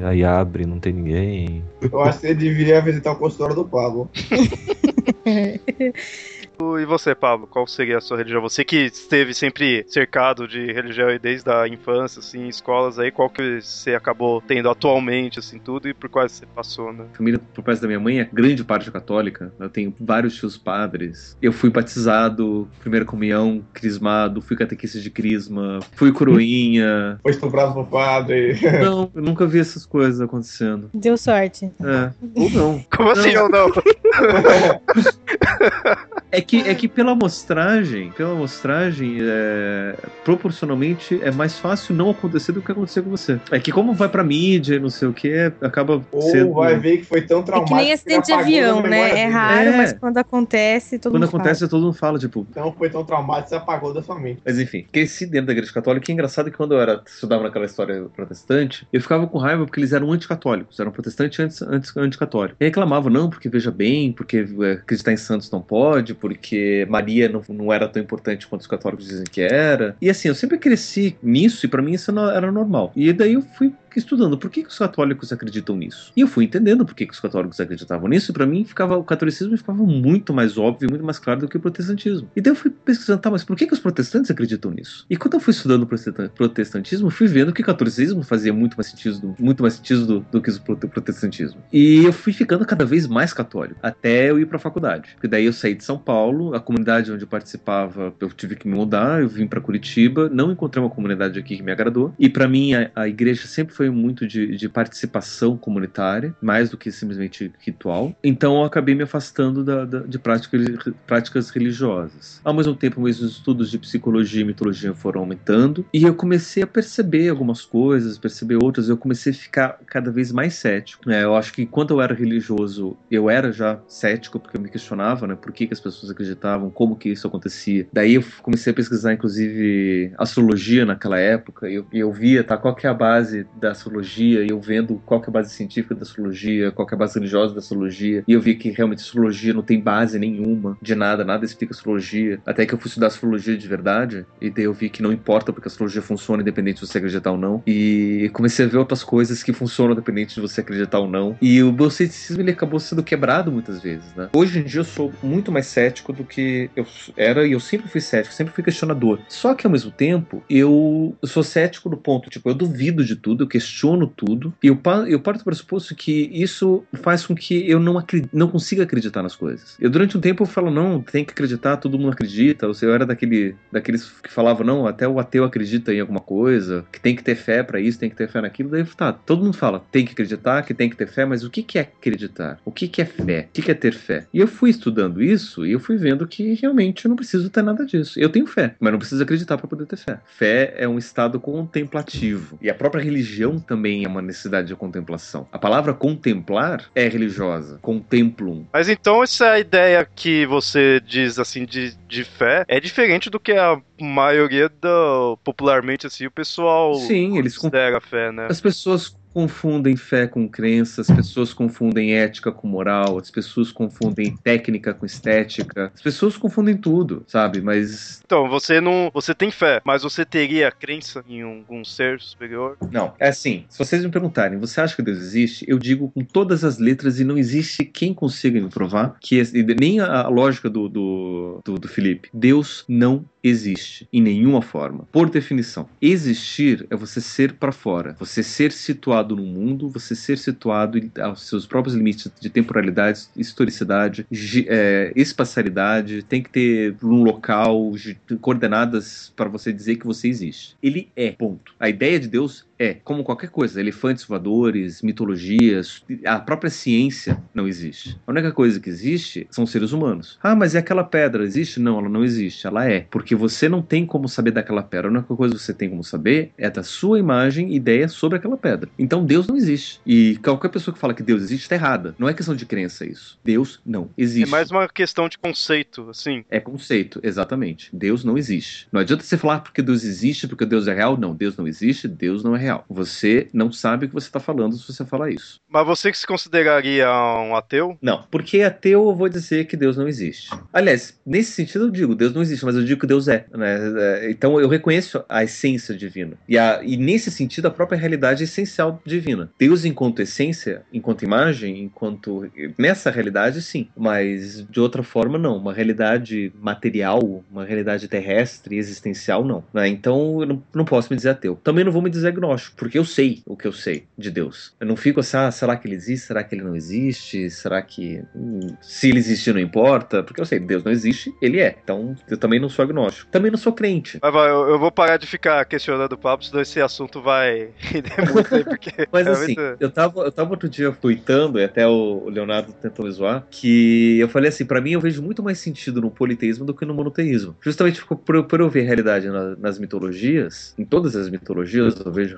Aí abre, não tem ninguém. Eu acho que você deveria visitar o consultório do Pablo. E você, Pablo, qual seria a sua religião? Você que esteve sempre cercado de religião desde a infância, assim, escolas aí, qual que você acabou tendo atualmente, assim, tudo, e por quais você passou, né? família por parte da minha mãe é grande parte católica. Eu tenho vários tios padres. Eu fui batizado, primeira comunhão, crismado, fui catequista de crisma, fui coroinha. Foi estuprado por padre. Não, eu nunca vi essas coisas acontecendo. Deu sorte. É, ou não. Como assim ou não? É que, é que pela amostragem, pela amostragem, é, proporcionalmente é mais fácil não acontecer do que acontecer com você. É que como vai pra mídia e não sei o que, acaba Ou sendo... vai ver que foi tão É que traumático. nem acidente de avião, né? É raro, É. mas quando acontece, todo Quando mundo acontece, todo mundo fala, tipo, Então foi tão traumático, você apagou da sua mente. Mas enfim, cresci dentro da igreja católica e é engraçado que quando eu era, estudava naquela história protestante, eu ficava com raiva porque eles eram anticatólicos, eram protestantes antes, antes anticatólicos. E reclamavam, não, porque veja bem, porque é, acreditar em santos não pode, porque Maria não, não era tão importante quanto os católicos dizem que era. E assim, eu sempre cresci nisso e pra mim isso não- era normal. E daí eu fui estudando por que, que os católicos acreditam nisso. E eu fui entendendo por que, que os católicos acreditavam nisso, e pra mim ficava o catolicismo ficava muito mais óbvio, muito mais claro do que o protestantismo. E daí eu fui pesquisando, tá, mas por que, que os protestantes acreditam nisso? E quando eu fui estudando o protestan- protestantismo, fui vendo que o catolicismo fazia muito mais sentido, do- muito mais sentido do, do que o prote- protestantismo. E eu fui ficando cada vez mais católico, até eu ir pra faculdade. Porque daí eu saí de São Paulo, a comunidade onde eu participava, eu tive que me mudar, eu vim pra Curitiba, não encontrei uma comunidade aqui que me agradou. E pra mim a, a igreja sempre foi muito de, de participação comunitária, mais do que simplesmente ritual. Então eu acabei me afastando da- da- de prática- práticas religiosas. Ao mesmo tempo, meus estudos de psicologia e mitologia foram aumentando e eu comecei a perceber algumas coisas, perceber outras. Eu comecei a ficar cada vez mais cético. É, eu acho que quando eu era religioso, eu era já cético porque eu me questionava, né, por que, que as pessoas acreditavam, como que isso acontecia. Daí eu comecei a pesquisar, inclusive, astrologia naquela época. E eu, eu via, tá, qual que é a base da astrologia, e eu vendo qual que é a base científica da astrologia, qual que é a base religiosa da astrologia, e eu vi que realmente a astrologia não tem base nenhuma de nada, nada explica astrologia. Até que eu fui estudar astrologia de verdade, e daí eu vi que não importa porque a astrologia funciona independente de você acreditar ou não. E comecei a ver outras coisas que funcionam independente de você acreditar ou não. E o meu ceticismo ele acabou sendo quebrado muitas vezes, né? Hoje em dia eu sou muito mais cético do que eu era, e eu sempre fui cético, sempre fui questionador. Só que ao mesmo tempo, eu, sou cético no ponto, tipo, eu duvido de tudo, eu questiono questiono tudo e eu, eu parto do pressuposto que isso faz com que eu não, não consiga acreditar nas coisas. Eu durante um tempo eu falo, não, tem que acreditar, todo mundo acredita. Ou seja, eu era daquele, daqueles que falavam, não, até o ateu acredita em alguma coisa, que tem que ter fé pra isso, tem que ter fé naquilo. Daí tá, todo mundo fala, tem que acreditar, que tem que ter fé, mas o que, que é acreditar? O que, que é fé? O que, que é ter fé? E eu fui estudando isso e eu fui vendo que realmente eu não preciso ter nada disso. Eu tenho fé, mas não preciso acreditar pra poder ter fé. Fé é um estado contemplativo. E a própria religião também é uma necessidade de contemplação. A palavra contemplar é religiosa. Contemplum. Mas então essa ideia que você diz assim de, de fé é diferente do que a maioria do popularmente assim o pessoal Sim, eles considera fé, né? As pessoas confundem fé com crença, as pessoas confundem ética com moral, as pessoas confundem técnica com estética, as pessoas confundem tudo, sabe? Mas Então, você não, você tem fé, mas você teria crença em algum ser superior? Não, é assim, se vocês me perguntarem, você acha que Deus existe? Eu digo com todas as letras e não existe quem consiga me provar que nem a a lógica do, do, do, do Felipe. Deus não existe em nenhuma forma. Por definição, existir é você ser para fora, você ser situado no mundo, você ser situado aos seus próprios limites de temporalidade, historicidade, é, espacialidade, tem que ter um local, coordenadas para você dizer que você existe. Ele é, ponto. A ideia de Deus é, como qualquer coisa, elefantes voadores, mitologias, a própria ciência não existe. A única coisa que existe são seres humanos. Ah, mas e aquela pedra existe? Não, ela não existe, ela é. Porque você não tem como saber daquela pedra. A única coisa que você tem como saber é da sua imagem e ideia sobre aquela pedra. Então Deus não existe. E qualquer pessoa que fala que Deus existe está errada. Não é questão de crença isso. Deus não existe. É mais uma questão de conceito, assim. É conceito, exatamente. Deus não existe. Não adianta você falar porque Deus existe, porque Deus é real. Não, Deus não existe, Deus não é real. Você não sabe o que você está falando se você falar isso. Mas você que se consideraria um ateu? Não, porque ateu eu vou dizer que Deus não existe. Aliás, nesse sentido eu digo, Deus não existe, mas eu digo que Deus é. né? É, Então eu reconheço a essência divina. E, a- e nesse sentido, a própria realidade é essencial divina. Deus, enquanto essência, enquanto imagem, enquanto. Nessa realidade, sim. Mas de outra forma, não. Uma realidade material, uma realidade terrestre, existencial, não. né? Então eu não, não posso me dizer ateu. Também não vou me dizer agnóstico, porque eu sei o que eu sei de Deus. Eu não fico assim, ah, será que ele existe? Será que ele não existe? Será que. hum, se ele existir, não importa? Porque eu sei, Deus não existe, ele é. Então eu também não sou agnóstico. Também não sou crente. Mas vai, eu, eu vou parar de ficar questionando o papo, senão esse assunto vai render muito aí, porque. Mas assim, realmente- eu tava, eu tava outro dia tweetando, e até o Leonardo tentou me zoar, que eu falei assim, pra mim eu vejo muito mais sentido no politeísmo do que no monoteísmo. Justamente por, por, por eu ver realidade na- nas mitologias, em todas as mitologias eu vejo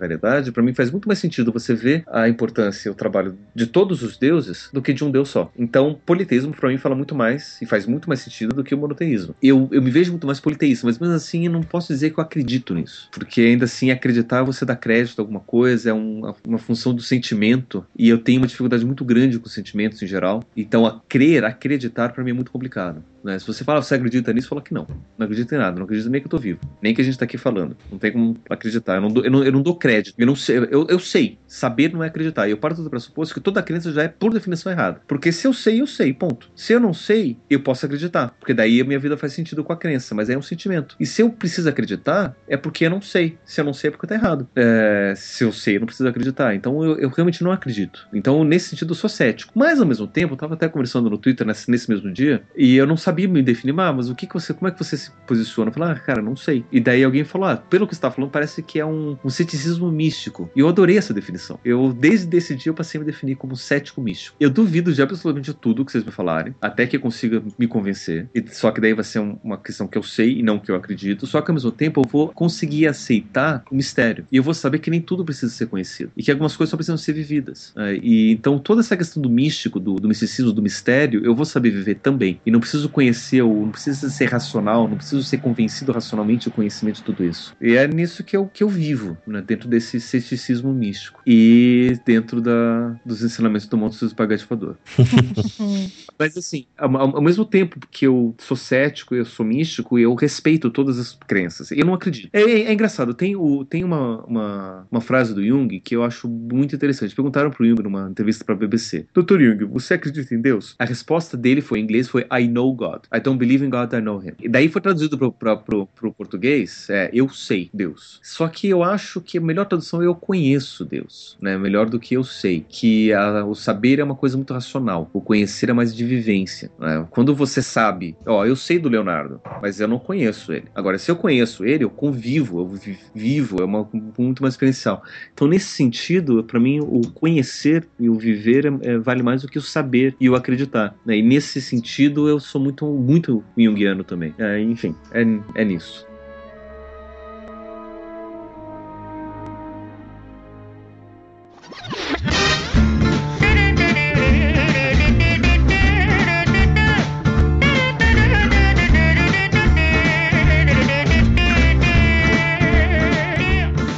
pra mim faz muito mais sentido você ver a importância e o trabalho de todos os deuses do que de um deus só. Então, politeísmo pra mim fala muito mais e faz muito mais sentido do que o monoteísmo. Eu, eu me vejo muito mais politeísta, mas mesmo assim eu não posso dizer que eu acredito nisso. Porque ainda assim, acreditar você dá crédito a alguma coisa, é um- uma função do sentimento. E eu tenho uma dificuldade muito grande com sentimentos em geral. Então, a crer, acreditar, pra mim é muito complicado. Né? Se você fala, você acredita nisso, fala que não. Não acredito em nada. Não acredito nem que eu tô vivo. Nem que a gente tá aqui falando. Não tem como acreditar. Eu não dou, eu não, eu não dou crédito. Eu não sei. Eu, eu sei. Saber não é acreditar. E eu parto do pressuposto que toda crença já é, por definição, errada. Porque se eu sei, eu sei. Ponto. Se eu não sei, eu posso acreditar. Porque daí a minha vida faz sentido com a crença. Mas é um sentimento. E se eu preciso acreditar, é porque eu não sei. Se eu não sei, é porque tá errado. É, se eu sei, eu não preciso acreditar. Então eu, eu realmente não acredito. Então, nesse sentido, eu sou cético. Mas ao mesmo tempo, eu tava até conversando no Twitter nesse, nesse mesmo dia, e eu não sabia me definir, ah, mas o que, que você. Como é que você se posiciona? Eu falei, ah, cara, não sei. E daí alguém falou, ah, pelo que você tá falando, parece que é um, um ceticismo místico. E eu adorei essa definição. Eu, desde esse dia, eu passei a me definir como cético místico. Eu duvido de absolutamente tudo que vocês me falarem, até que eu consiga me convencer. E, só que daí vai ser um- uma questão que eu sei e não que eu acredito. Só que ao mesmo tempo eu vou conseguir aceitar o mistério. E eu vou saber que nem tudo precisa ser conhecido. E que algumas coisas só precisam ser vividas. né? E então toda essa questão do místico, do, do misticismo, do mistério, eu vou saber viver também. E não preciso conhecer, não preciso ser racional, não preciso ser convencido racionalmente do conhecimento de tudo isso. E é nisso que eu, que eu vivo, né? dentro desse ceticismo místico. E dentro da, dos ensinamentos do monstro do espaguete voador. Mas assim, ao, ao- ao mesmo tempo que eu sou cético, eu sou místico, eu respeito todas as crenças. Eu não acredito. É, é- é engraçado, tem, o, tem uma, uma, uma frase do Jung que eu acho muito interessante. Perguntaram pro Jung numa entrevista pra BBC: Doutor Jung, você acredita em Deus? A resposta dele foi em inglês foi I know God. God. I don't believe in God, I know Him. E daí foi traduzido pro, pro português, é, eu sei Deus. Só que eu acho que a melhor tradução é eu conheço Deus, né? Melhor do que eu sei. Que a, o saber é uma coisa muito racional, o conhecer é mais de vivência. Né? Quando você sabe, ó, eu sei do Leonardo, mas eu não conheço ele. Agora, se eu conheço ele, eu convivo, eu vivo, é uma, muito mais experiencial. Então, nesse sentido, para mim, o conhecer e o viver é, é, vale mais do que o saber e o acreditar. Né? E nesse sentido, eu sou muito, muito junguiano também. É, enfim, é, é nisso.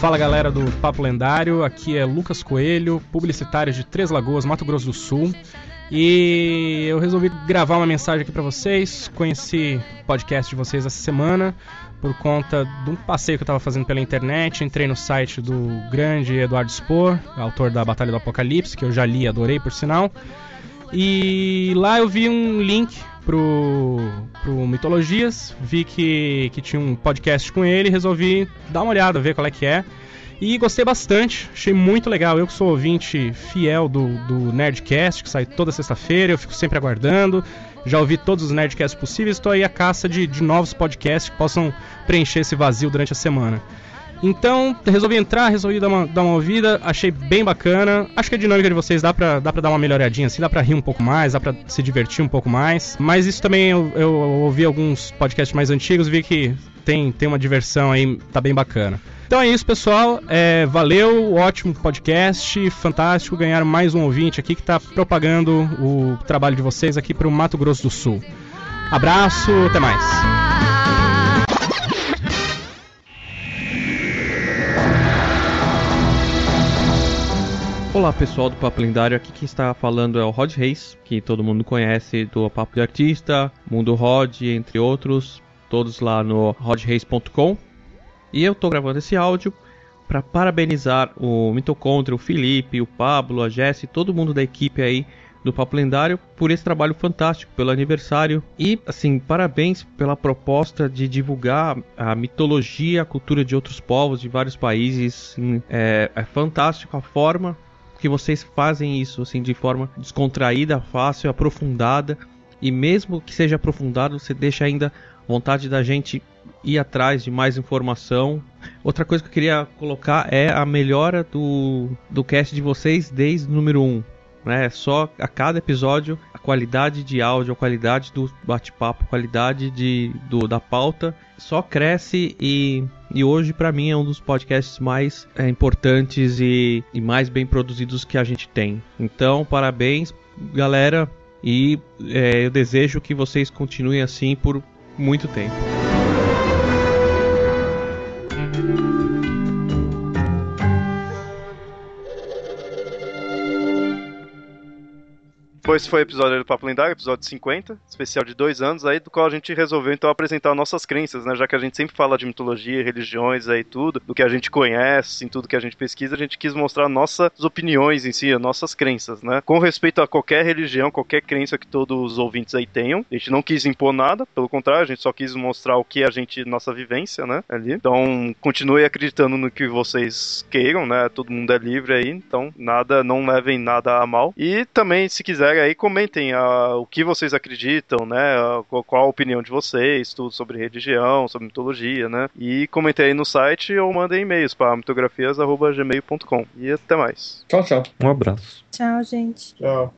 Fala galera do Papo Lendário, aqui é Lucas Coelho, publicitário de Três Lagoas, Mato Grosso do Sul. E eu resolvi gravar uma mensagem aqui para vocês. Conheci o podcast de vocês essa semana por conta de um passeio que eu estava fazendo pela internet. Entrei no site do grande Eduardo Spohr, autor da Batalha do Apocalipse, que eu já li adorei por sinal. E lá eu vi um link pro, pro Mitologias, vi que, que tinha um podcast com ele, resolvi dar uma olhada, ver qual é que é. E gostei bastante, achei muito legal. Eu que sou ouvinte fiel do, do Nerdcast, que sai toda sexta-feira, eu fico sempre aguardando. Já ouvi todos os Nerdcasts possíveis, estou aí à caça de, de novos podcasts que possam preencher esse vazio durante a semana. Então, resolvi entrar, resolvi dar uma, dar uma ouvida, achei bem bacana. Acho que a dinâmica de vocês dá pra, dá pra dar uma melhoradinha assim, dá pra rir um pouco mais, dá pra se divertir um pouco mais. Mas isso também eu, eu ouvi alguns podcasts mais antigos, vi que tem, tem uma diversão aí, tá bem bacana. Então é isso, pessoal. É, valeu, ótimo podcast, fantástico. Ganharam mais um ouvinte aqui que está propagando o trabalho de vocês aqui para o Mato Grosso do Sul. Abraço, até mais. Olá pessoal do Papo Lendário, aqui quem está falando é o Rod Reis, que todo mundo conhece do Papo de Artista, Mundo Rod, entre outros, todos lá no rodreis.com. E eu estou gravando esse áudio para parabenizar o Mitocôndrio, o Felipe, o Pablo, a Jesse, todo mundo da equipe aí do Papo Lendário por esse trabalho fantástico, pelo aniversário e assim, parabéns pela proposta de divulgar a mitologia, a cultura de outros povos, de vários países. É, é fantástico a forma que vocês fazem isso assim de forma descontraída, fácil, aprofundada e mesmo que seja aprofundado, você deixa ainda vontade da gente ir atrás de mais informação. Outra coisa que eu queria colocar é a melhora do, do cast de vocês desde o número 1. Né? Só a cada episódio, a qualidade de áudio, a qualidade do bate-papo, a qualidade de, do, da pauta só cresce e, e hoje para mim é um dos podcasts mais é, importantes e, e mais bem produzidos que a gente tem. Então, parabéns, galera, e é, eu desejo que vocês continuem assim por muito tempo. Depois foi o episódio do Papo Lendário, episódio 50, especial de dois anos, aí do qual a gente resolveu então apresentar nossas crenças, né? Já que a gente sempre fala de mitologia, religiões aí tudo, do que a gente conhece, em tudo que a gente pesquisa, a gente quis mostrar nossas opiniões em si, nossas crenças, né? Com respeito a qualquer religião, qualquer crença que todos os ouvintes aí tenham. A gente não quis impor nada, pelo contrário, a gente só quis mostrar o que a gente, nossa vivência, né? Ali. Então, continue acreditando no que vocês queiram, né? Todo mundo é livre aí, então nada, não levem nada a mal. E também, se quiserem aí comentem uh, o que vocês acreditam, né? Uh, qual, a opinião de vocês, tudo sobre religião, sobre mitologia, né? E comentem aí no site ou mandem e-mails para mitografias.gmail.com. E até mais. Tchau, tchau. Um abraço. Tchau, gente. Tchau.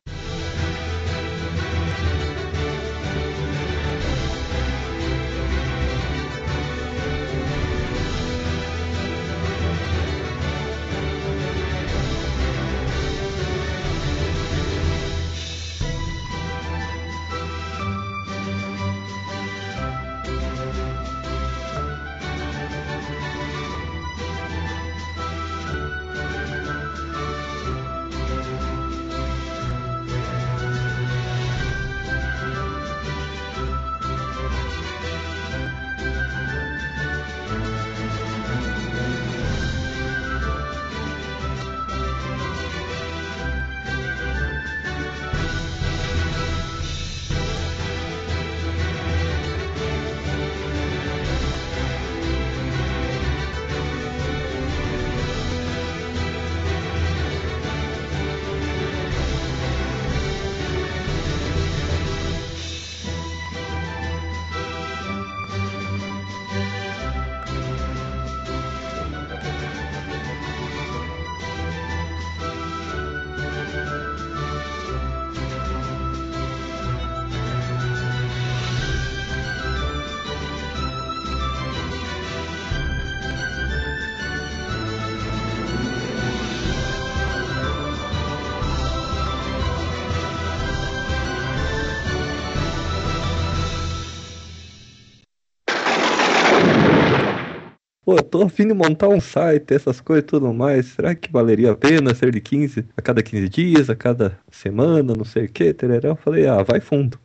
Pô, eu tô afim de montar um site, essas coisas e tudo mais. Será que valeria a pena ser de 15 a cada 15 dias, a cada semana, não sei o que, tererão? Eu falei, ah, vai fundo.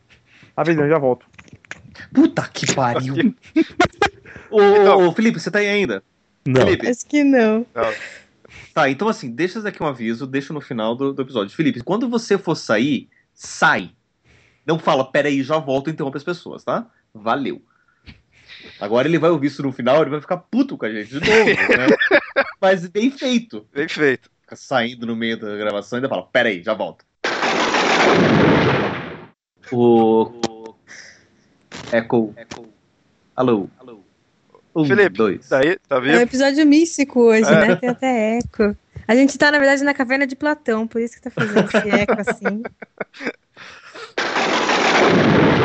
Rapidinho, já volto. Puta que pariu. ô, Felipe, você tá aí ainda? Não. Felipe. Acho que não. Tá, então assim, deixa aqui um aviso, deixa no final do, do episódio. Felipe, quando você for sair, sai. Não fala, peraí, já volto e interrompe as pessoas, tá? Valeu. Agora ele vai ouvir isso no final, ele vai ficar puto com a gente de novo, né? Mas bem feito. Bem feito. Fica saindo no meio da gravação e ainda fala, peraí, já volto. O. Echo. Alô. Um, Felipe, dois. daí, tá É um episódio místico hoje, É. né? Tem até eco. A gente tá, na verdade, na caverna de Platão, por isso que tá fazendo esse eco assim.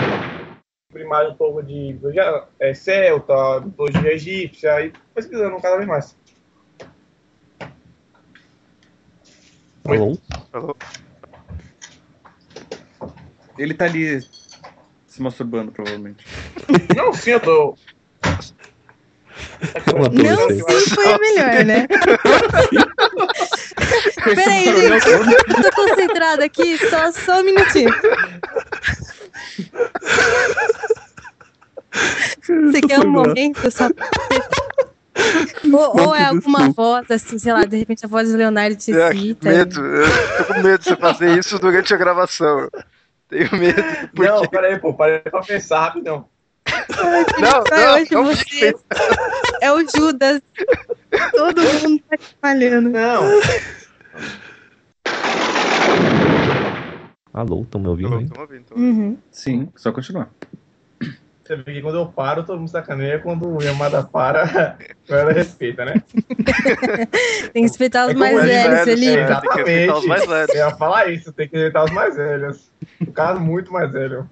Primário um pouco de mitologia é, celta, mitologia egípcia, e pesquisando cada vez mais. Alô? Alô? Ele tá ali se masturbando, provavelmente. Não, sim, eu tô. Não, sim, foi a melhor, né? Peraí, gente, eu tô concentrada aqui, só, só um minutinho. Você quer um momento só ou, ou é alguma voz, assim, sei lá, de repente a voz do Leonardo te É, cita. medo. Eu tô com medo de você fazer isso durante a gravação. Tenho medo. Porque... Não, peraí, pô, parei pra pensar rapidão. Não, não, hoje não você é o Judas. Todo mundo tá te falhando. Não. Alô, estão me ouvindo aí? Uhum. Sim, só continuar. Você vê que quando eu paro, todo mundo sacaneia. Quando o Yamada para, ela respeita, né? Tem que respeitar os É mais os velhos, velhos, Felipe. é, Exatamente. Eu ia falar isso, tem que respeitar os mais velhos. O cara muito mais velho.